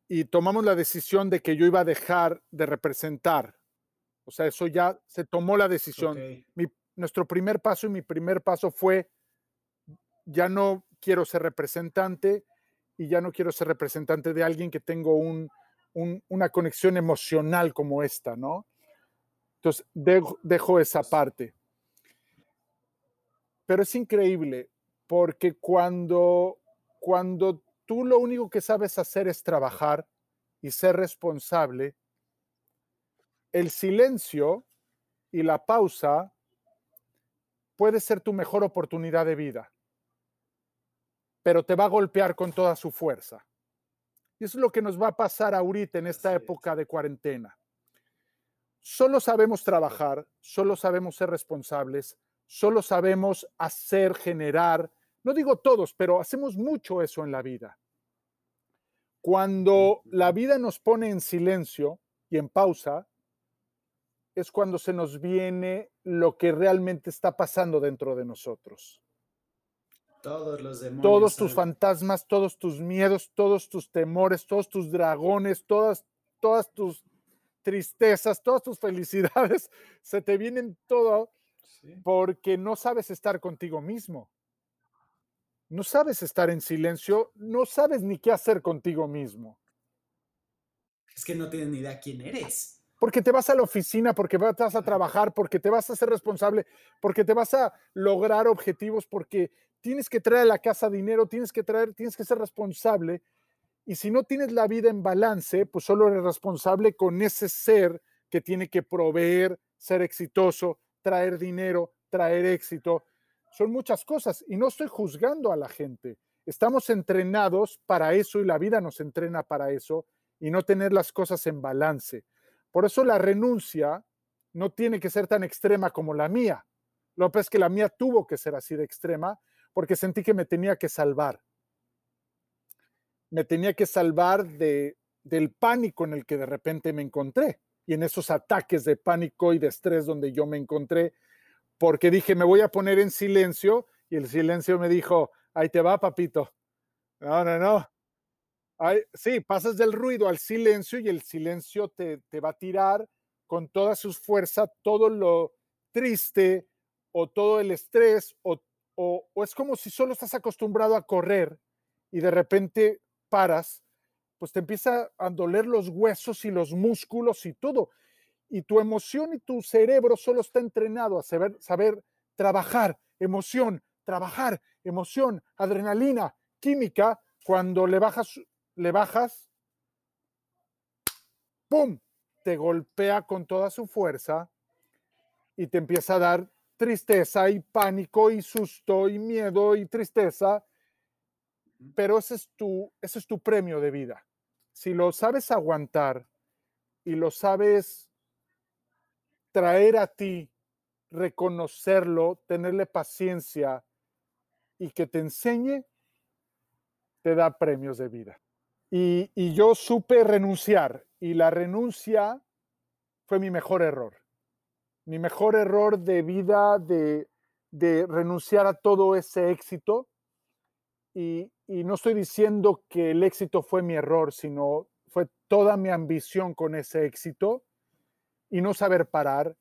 y tomamos la decisión de que yo iba a dejar de representar. O sea, eso ya se tomó la decisión. nuestro primer paso y mi primer paso fue, ya no quiero ser representante y ya no quiero ser representante de alguien que tengo una conexión emocional como esta, ¿no? Entonces, dejo esa parte pero es increíble porque cuando, cuando tú lo único que sabes hacer es trabajar y ser responsable, el silencio y la pausa puede ser tu mejor oportunidad de vida, pero te va a golpear con toda su fuerza. Y eso es lo que nos va a pasar ahorita en esta época de cuarentena. Solo sabemos trabajar, solo sabemos ser responsables, solo sabemos hacer, generar. No digo todos, pero hacemos mucho eso en la vida. Cuando la vida nos pone en silencio y en pausa, es cuando se nos viene lo que realmente está pasando dentro de nosotros. Todos los demonios. Todos tus fantasmas, todos tus miedos, todos tus temores, todos tus dragones, todas, todas tus tristezas, todas tus felicidades, se te vienen todo porque no sabes estar contigo mismo. No sabes estar en silencio, no sabes ni qué hacer contigo mismo. Es que no tienes ni idea quién eres porque te vas a la oficina, porque vas a trabajar, porque te vas a ser responsable, porque te vas a lograr objetivos, porque tienes que traer a la casa dinero, tienes que traer, tienes que ser responsable. Y si no tienes la vida en balance, pues solo eres responsable con ese ser que tiene que proveer, ser exitoso, traer dinero, traer éxito. Son muchas cosas y no estoy juzgando a la gente. Estamos entrenados para eso y la vida nos entrena para eso y no tener las cosas en balance. Por eso la renuncia no tiene que ser tan extrema como la mía. Lo que es que la mía tuvo que ser así de extrema porque sentí que me tenía que salvar. Me tenía que salvar de, del pánico en el que de repente me encontré y en esos ataques de pánico y de estrés donde yo me encontré, porque dije, me voy a poner en silencio y el silencio me dijo, ahí te va, papito. No, no, no, sí, pasas del ruido al silencio y el silencio te, va a tirar con toda su fuerza todo lo triste o todo el estrés o, o, es como si solo estás acostumbrado a correr y de repente paras, pues te empieza a doler los huesos y los músculos y todo. Y tu emoción y tu cerebro solo está entrenado a saber, saber trabajar, emoción, trabajar, emoción, adrenalina, química, cuando le bajas le bajas, ¡pum! Te golpea con toda su fuerza y te empieza a dar tristeza y pánico y susto y miedo y tristeza. Pero ese es tu, ese es tu premio de vida. Si lo sabes aguantar y lo sabes traer a ti, reconocerlo, tenerle paciencia y que te enseñe, te da premios de vida. Y, yo supe renunciar y la renuncia fue mi mejor error. Mi mejor error de vida de, renunciar a todo ese éxito. Y, y, no estoy diciendo que el éxito fue mi error, sino fue toda mi ambición con ese éxito y no saber parar,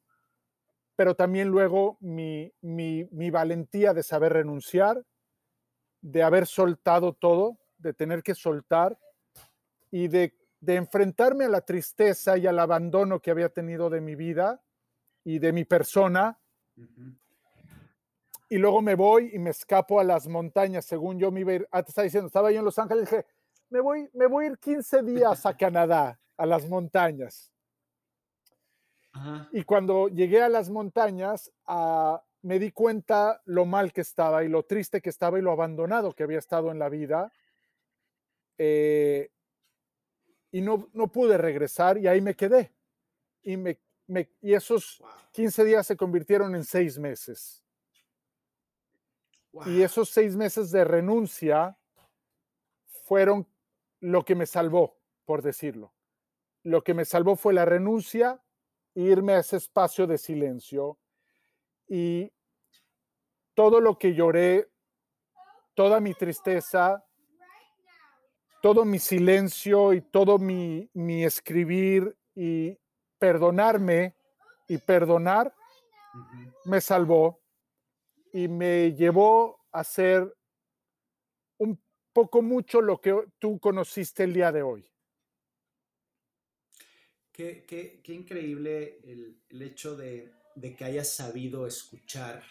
pero también luego mi, mi, mi valentía de saber renunciar, de haber soltado todo, de tener que soltar y de, enfrentarme a la tristeza y al abandono que había tenido de mi vida y de mi persona. Y luego me voy y me escapo a las montañas, según yo me iba a ir, ah, te diciendo, estaba yo en Los Ángeles, dije, me voy, me voy a ir 15 días a Canadá, a las montañas. Y cuando llegué a las montañas, ah, me di cuenta lo mal que estaba y lo triste que estaba y lo abandonado que había estado en la vida. Eh, y no, no pude regresar y ahí me quedé. Y, me, y esos 15 días se convirtieron en seis meses. Y esos seis meses de renuncia fueron lo que me salvó, por decirlo. Lo que me salvó fue la renuncia, irme a ese espacio de silencio y todo lo que lloré, toda mi tristeza, todo mi silencio y todo mi, escribir y perdonarme y perdonar me salvó y me llevó a ser un poco mucho lo que tú conociste el día de hoy. Qué, increíble el, hecho de, de, que hayas sabido escuchar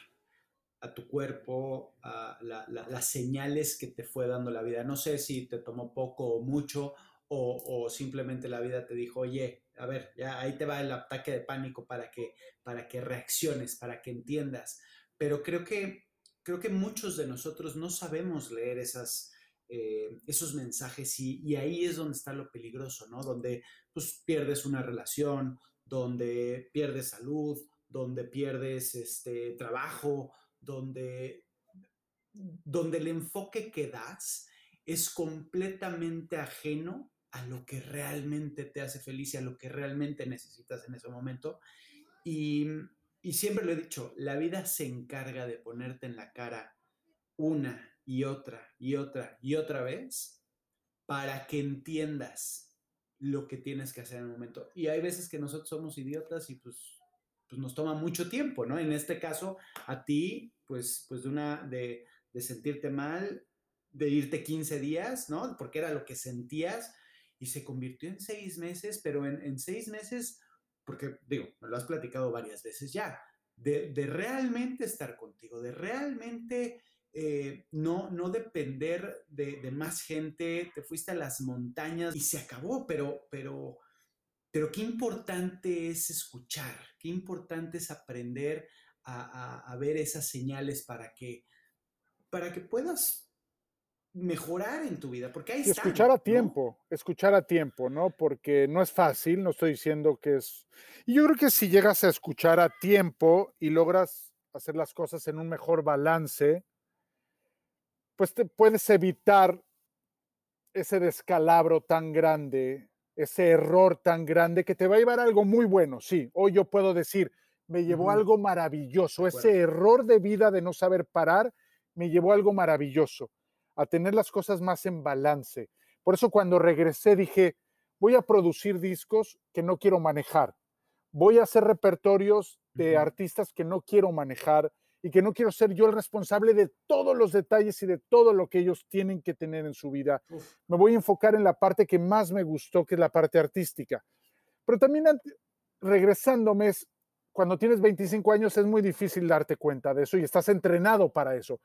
a tu cuerpo, a las señales que te fue dando la vida. No sé si te tomó poco o mucho o, simplemente la vida te dijo, oye, a ver, ya ahí te va el ataque de pánico para que, para que reacciones, para que entiendas. Pero creo que, creo que muchos de nosotros no sabemos leer esas, eh, esos mensajes y, ahí es donde está lo peligroso, ¿no? Donde pues pierdes una relación, donde pierdes salud, donde pierdes este, trabajo, donde, donde el enfoque que das es completamente ajeno a lo que realmente te hace feliz y a lo que realmente necesitas en ese momento. Y, y siempre lo he dicho, la vida se encarga de ponerte en la cara una y otra y otra y otra vez para que entiendas lo que tienes que hacer en el momento. Y hay veces que nosotros somos idiotas y pues, pues nos toma mucho tiempo, ¿no? En este caso, a ti, pues, pues de una, de, de sentirte mal, de irte 15 días, ¿no? Porque era lo que sentías y se convirtió en seis meses, pero en, seis meses, porque digo, me lo has platicado varias veces ya, de, de realmente estar contigo, de realmente eh, no, no depender de, más gente, te fuiste a las montañas y se acabó, pero, pero, pero qué importante es escuchar, qué importante es aprender a, ver esas señales para que, para que puedas mejorar en tu vida, porque escuchar a tiempo, escuchar a tiempo, ¿no? Porque no es fácil, no estoy diciendo que es... Y yo creo que si llegas a escuchar a tiempo y logras hacer las cosas en un mejor balance, pues te puedes evitar ese descalabro tan grande, ese error tan grande que te va a llevar a algo muy bueno. Sí, hoy yo puedo decir, me llevó algo maravilloso. Ese error de vida de no saber parar me llevó algo maravilloso, a tener las cosas más en balance. Por eso cuando regresé dije, voy a producir discos que no quiero manejar. Voy a hacer repertorios de artistas que no quiero manejar y que no quiero ser yo el responsable de todos los detalles y de todo lo que ellos tienen que tener en su vida. Me voy a enfocar en la parte que más me gustó, que es la parte artística. Pero también regresándome, cuando tienes 25 años es muy difícil darte cuenta de eso y estás entrenado para eso.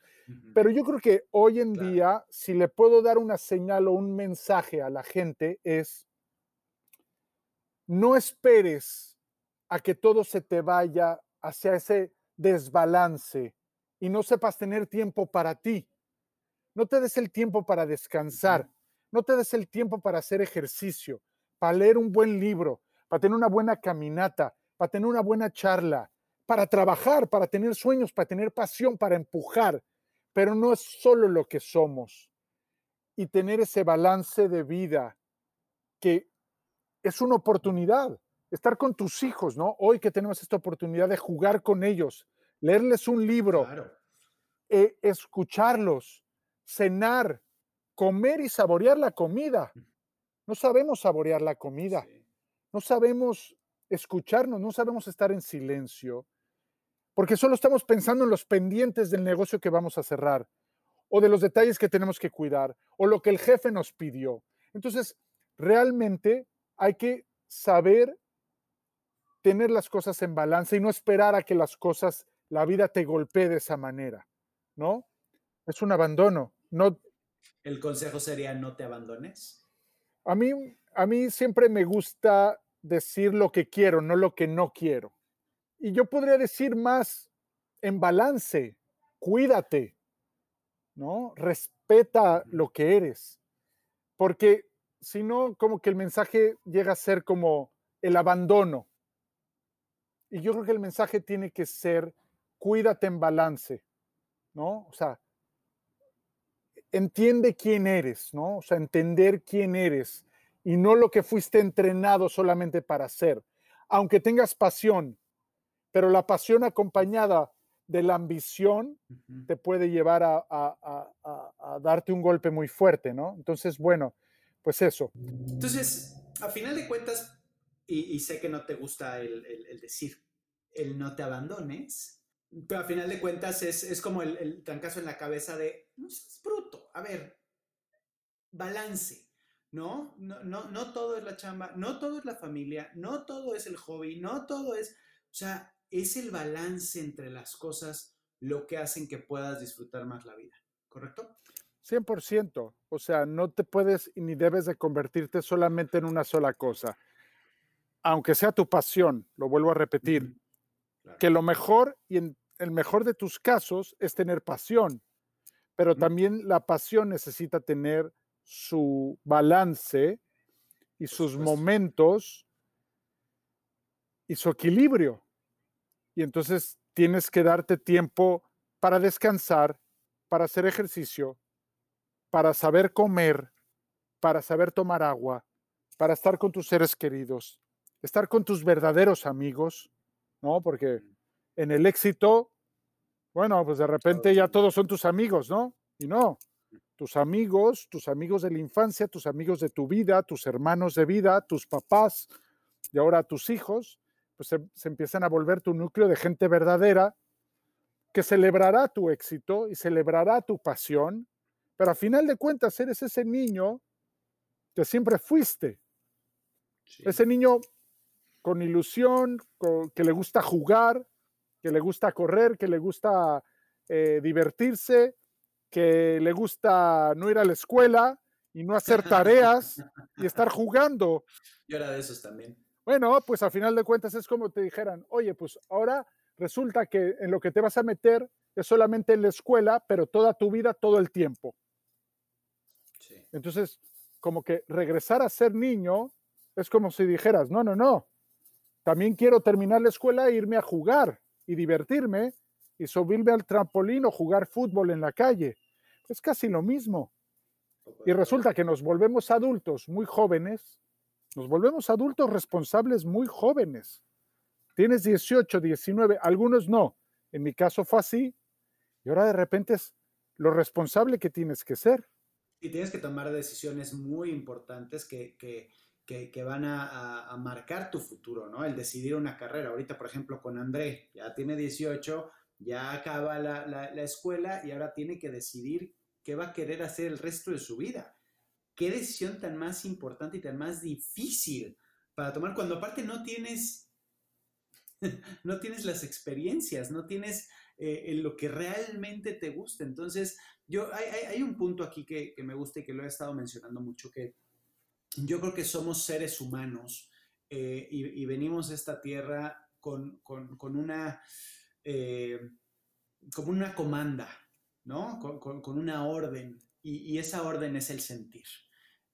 Pero yo creo que hoy en día, si le puedo dar una señal o un mensaje a la gente, es no esperes a que todo se te vaya hacia ese desbalance y no sepas tener tiempo para ti. No te des el tiempo para descansar, no te des el tiempo para hacer ejercicio, para leer un buen libro, para tener una buena caminata, para tener una buena charla, para trabajar, para tener sueños, para tener pasión, para empujar. Pero no es solo lo que somos. Y tener ese balance de vida que es una oportunidad estar con tus hijos, ¿no? Hoy que tenemos esta oportunidad de jugar con ellos, leerles un libro, eh, escucharlos, cenar, comer y saborear la comida. No sabemos saborear la comida, no sabemos escucharnos, no sabemos estar en silencio, porque solo estamos pensando en los pendientes del negocio que vamos a cerrar, o de los detalles que tenemos que cuidar, o lo que el jefe nos pidió. Entonces, realmente hay que saber tener las cosas en balance y no esperar a que las cosas, la vida te golpee de esa manera, ¿no? Es un abandono. No, ¿El consejo sería no te abandones? A mí, a mí siempre me gusta decir lo que quiero, no lo que no quiero. Y yo podría decir más en balance, cuídate, ¿no? Respeta lo que eres. Porque si no, como que el mensaje llega a ser como el abandono. Y yo creo que el mensaje tiene que ser, cuídate en balance, ¿no? O sea, entiende quién eres, ¿no? O sea, entender quién eres y no lo que fuiste entrenado solamente para hacer. Aunque tengas pasión, pero la pasión acompañada de la ambición te puede llevar a, a, darte un golpe muy fuerte, ¿no? Entonces, bueno, pues eso. Entonces, a final de cuentas, y, sé que no te gusta el, decir, el no te abandones, pero a final de cuentas es, como el, el, trancazo en la cabeza de, no seas bruto, a ver, balance, ¿no? No, no, no todo es la chamba, no todo es la familia, no todo es el hobby, no todo es, o sea, es el balance entre las cosas lo que hacen que puedas disfrutar más la vida, ¿correcto? 100%, o sea, no te puedes ni debes de convertirte solamente en una sola cosa aunque sea tu pasión, lo vuelvo a repetir, que lo mejor y en el mejor de tus casos es tener pasión, pero también la pasión necesita tener su balance y sus momentos y su equilibrio. Y entonces tienes que darte tiempo para descansar, para hacer ejercicio, para saber comer, para saber tomar agua, para estar con tus seres queridos, estar con tus verdaderos amigos, ¿no? Porque en el éxito, bueno, pues de repente ya todos son tus amigos, ¿no? Y no, tus amigos, tus amigos de la infancia, tus amigos de tu vida, tus hermanos de vida, tus papás y ahora tus hijos, pues se, se empiezan a volver tu núcleo de gente verdadera que celebrará tu éxito y celebrará tu pasión, pero a final de cuentas eres ese niño que siempre fuiste. Ese niño con ilusión, que le gusta jugar, que le gusta correr, que le gusta eh, divertirse, que le gusta no ir a la escuela y no hacer tareas y estar jugando. Yo era de esos también. Bueno, pues a final de cuentas es como te dijeran, oye, pues ahora resulta que en lo que te vas a meter es solamente en la escuela, pero toda tu vida, todo el tiempo. Entonces, como que regresar a ser niño es como si dijeras, no, no, no, también quiero terminar la escuela e irme a jugar y divertirme y subirme al trampolín o jugar fútbol en la calle. Es casi lo mismo. Y resulta que nos volvemos adultos muy jóvenes, nos volvemos adultos responsables muy jóvenes. Tienes 18, 19, algunos no. En mi caso fue así. Y ahora de repente es lo responsable que tienes que ser. Y tienes que tomar decisiones muy importantes que, van a, marcar tu futuro, ¿no? El decidir una carrera. Ahorita, por ejemplo, con André, ya tiene 18, ya acaba la, la, escuela y ahora tiene que decidir qué va a querer hacer el resto de su vida. ¿Qué decisión tan más importante y tan más difícil para tomar cuando aparte no tienes, no tienes las experiencias, no tienes eh, lo que realmente te gusta? Entonces, yo, hay, un punto aquí que, me gusta y que lo he estado mencionando mucho, que yo creo que somos seres humanos eh, y, venimos a esta tierra con, una, eh, como una comanda, ¿no? Con, una orden y, esa orden es el sentir.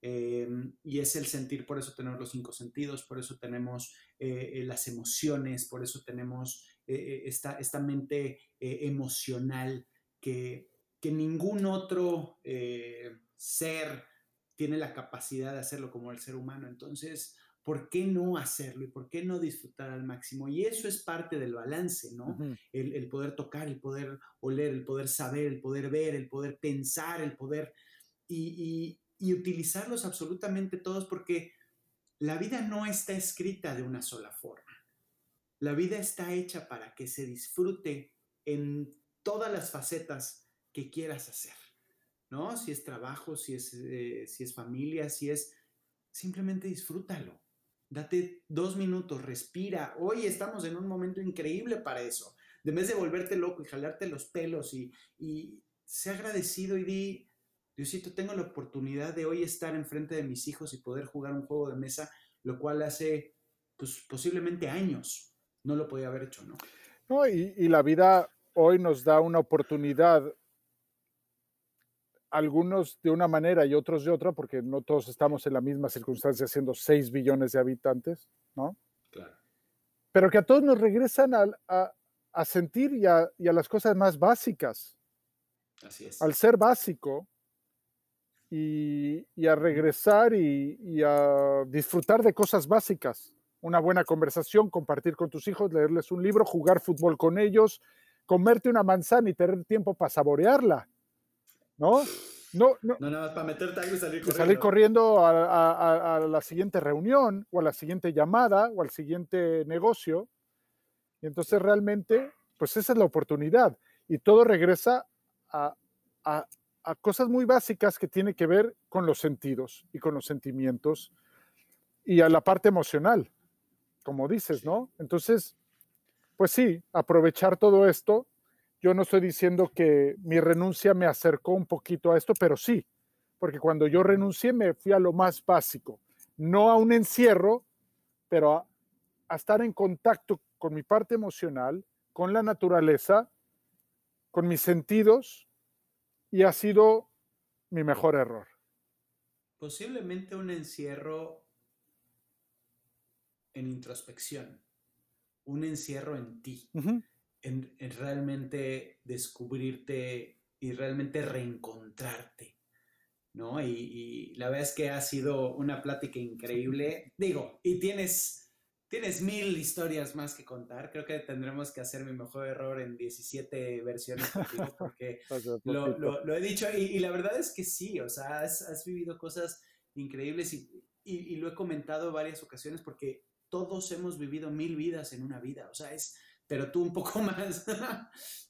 Eh, y es el sentir, por eso tenemos los cinco sentidos, por eso tenemos las emociones, por eso tenemos esta, esta mente emocional que, que ningún otro ser tiene la capacidad de hacerlo como el ser humano. Entonces, ¿por qué no hacerlo y por qué no disfrutar al máximo? Y eso es parte del balance, ¿no? el, poder tocar, el poder oler, el poder saber, el poder ver, el poder pensar, el poder... Y, y utilizarlos absolutamente todos porque la vida no está escrita de una sola forma. La vida está hecha para que se disfrute en todas las facetas que quieras hacer, ¿no? Si es trabajo, si es, eh, si es familia, si es... Simplemente disfrútalo. Date dos minutos, respira. Hoy estamos en un momento increíble para eso. De vez de volverte loco y jalarte los pelos y, y sé agradecido y di, Diosito, tengo la oportunidad de hoy estar enfrente de mis hijos y poder jugar un juego de mesa, lo cual hace pues, posiblemente años no lo podía haber hecho, ¿no? No, y, y la vida hoy nos da una oportunidad algunos de una manera y otros de otra, porque no todos estamos en la misma circunstancia siendo 6 billones de habitantes, ¿no? Claro. Pero que a todos nos regresan a, a, sentir y a, y a, las cosas más básicas. Así es. Al ser básico y, y a regresar y, y a disfrutar de cosas básicas. Una buena conversación, compartir con tus hijos, leerles un libro, jugar fútbol con ellos, comerte una manzana y tener tiempo para saborearla ¿no? No, no. No, nada más para meterte algo y salir corriendo. Salir corriendo a, la siguiente reunión o a la siguiente llamada o al siguiente negocio. Y entonces realmente, pues esa es la oportunidad. Y todo regresa a, a cosas muy básicas que tienen que ver con los sentidos y con los sentimientos y a la parte emocional, como dices, ¿no? Entonces, pues sí, aprovechar todo esto yo no estoy diciendo que mi renuncia me acercó un poquito a esto, pero sí, porque cuando yo renuncié me fui a lo más básico, no a un encierro, pero a, estar en contacto con mi parte emocional, con la naturaleza, con mis sentidos y ha sido mi mejor error. Posiblemente un encierro en introspección, un encierro en ti, en, realmente descubrirte y realmente reencontrarte, ¿no? Y, y, la verdad es que ha sido una plática increíble. Digo, y tienes Tienes mil historias más que contar. Creo que tendremos que hacer mi mejor error en 17 versiones contigo porque lo, he dicho y, la verdad es que sí, o sea, has, vivido cosas increíbles y, lo he comentado en varias ocasiones porque todos hemos vivido mil vidas en una vida, o sea, es, pero tú un poco más,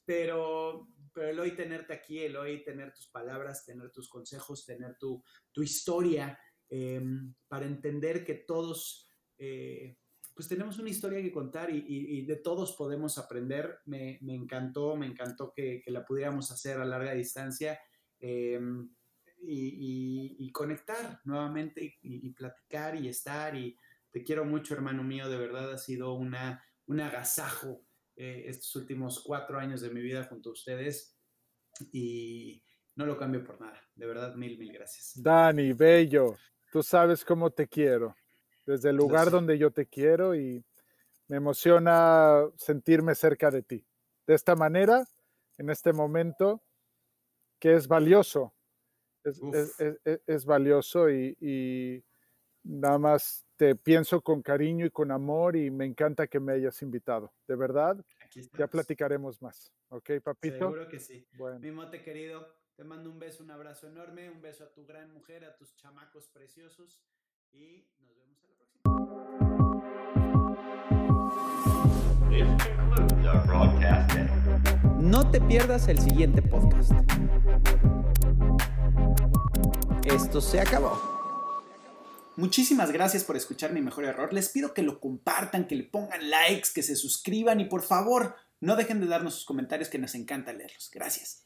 pero, pero el hoy tenerte aquí, el hoy tener tus palabras, tener tus consejos, tener tu, historia, em, para entender que todos... Eh, pues tenemos una historia que contar y, de todos podemos aprender. Me, encantó, me encantó que, la pudiéramos hacer a larga distancia em, y, conectar nuevamente y, platicar y estar. Y te quiero mucho, hermano mío, de verdad ha sido una, un agasajo eh, estos últimos cuatro años de mi vida junto a ustedes y no lo cambio por nada. De verdad, mil, mil gracias. Dani, bello, tú sabes cómo te quiero desde el lugar donde yo te quiero y me emociona sentirme cerca de ti. De esta manera, en este momento, que es valioso, es, valioso y, nada más te pienso con cariño y con amor y me encanta que me hayas invitado. De verdad, ya platicaremos más. ¿Ok, papito? Seguro que sí. Bueno. Mi mote querido, te mando un beso, un abrazo enorme, un beso a tu gran mujer, a tus chamacos preciosos y nos vemos a la no te pierdas el siguiente podcast. Esto se acabó. Muchísimas gracias por escuchar mi mejor error. Les pido que lo compartan, que le pongan likes, que se suscriban y por favor no dejen de darnos sus comentarios que nos encanta leerlos. Gracias.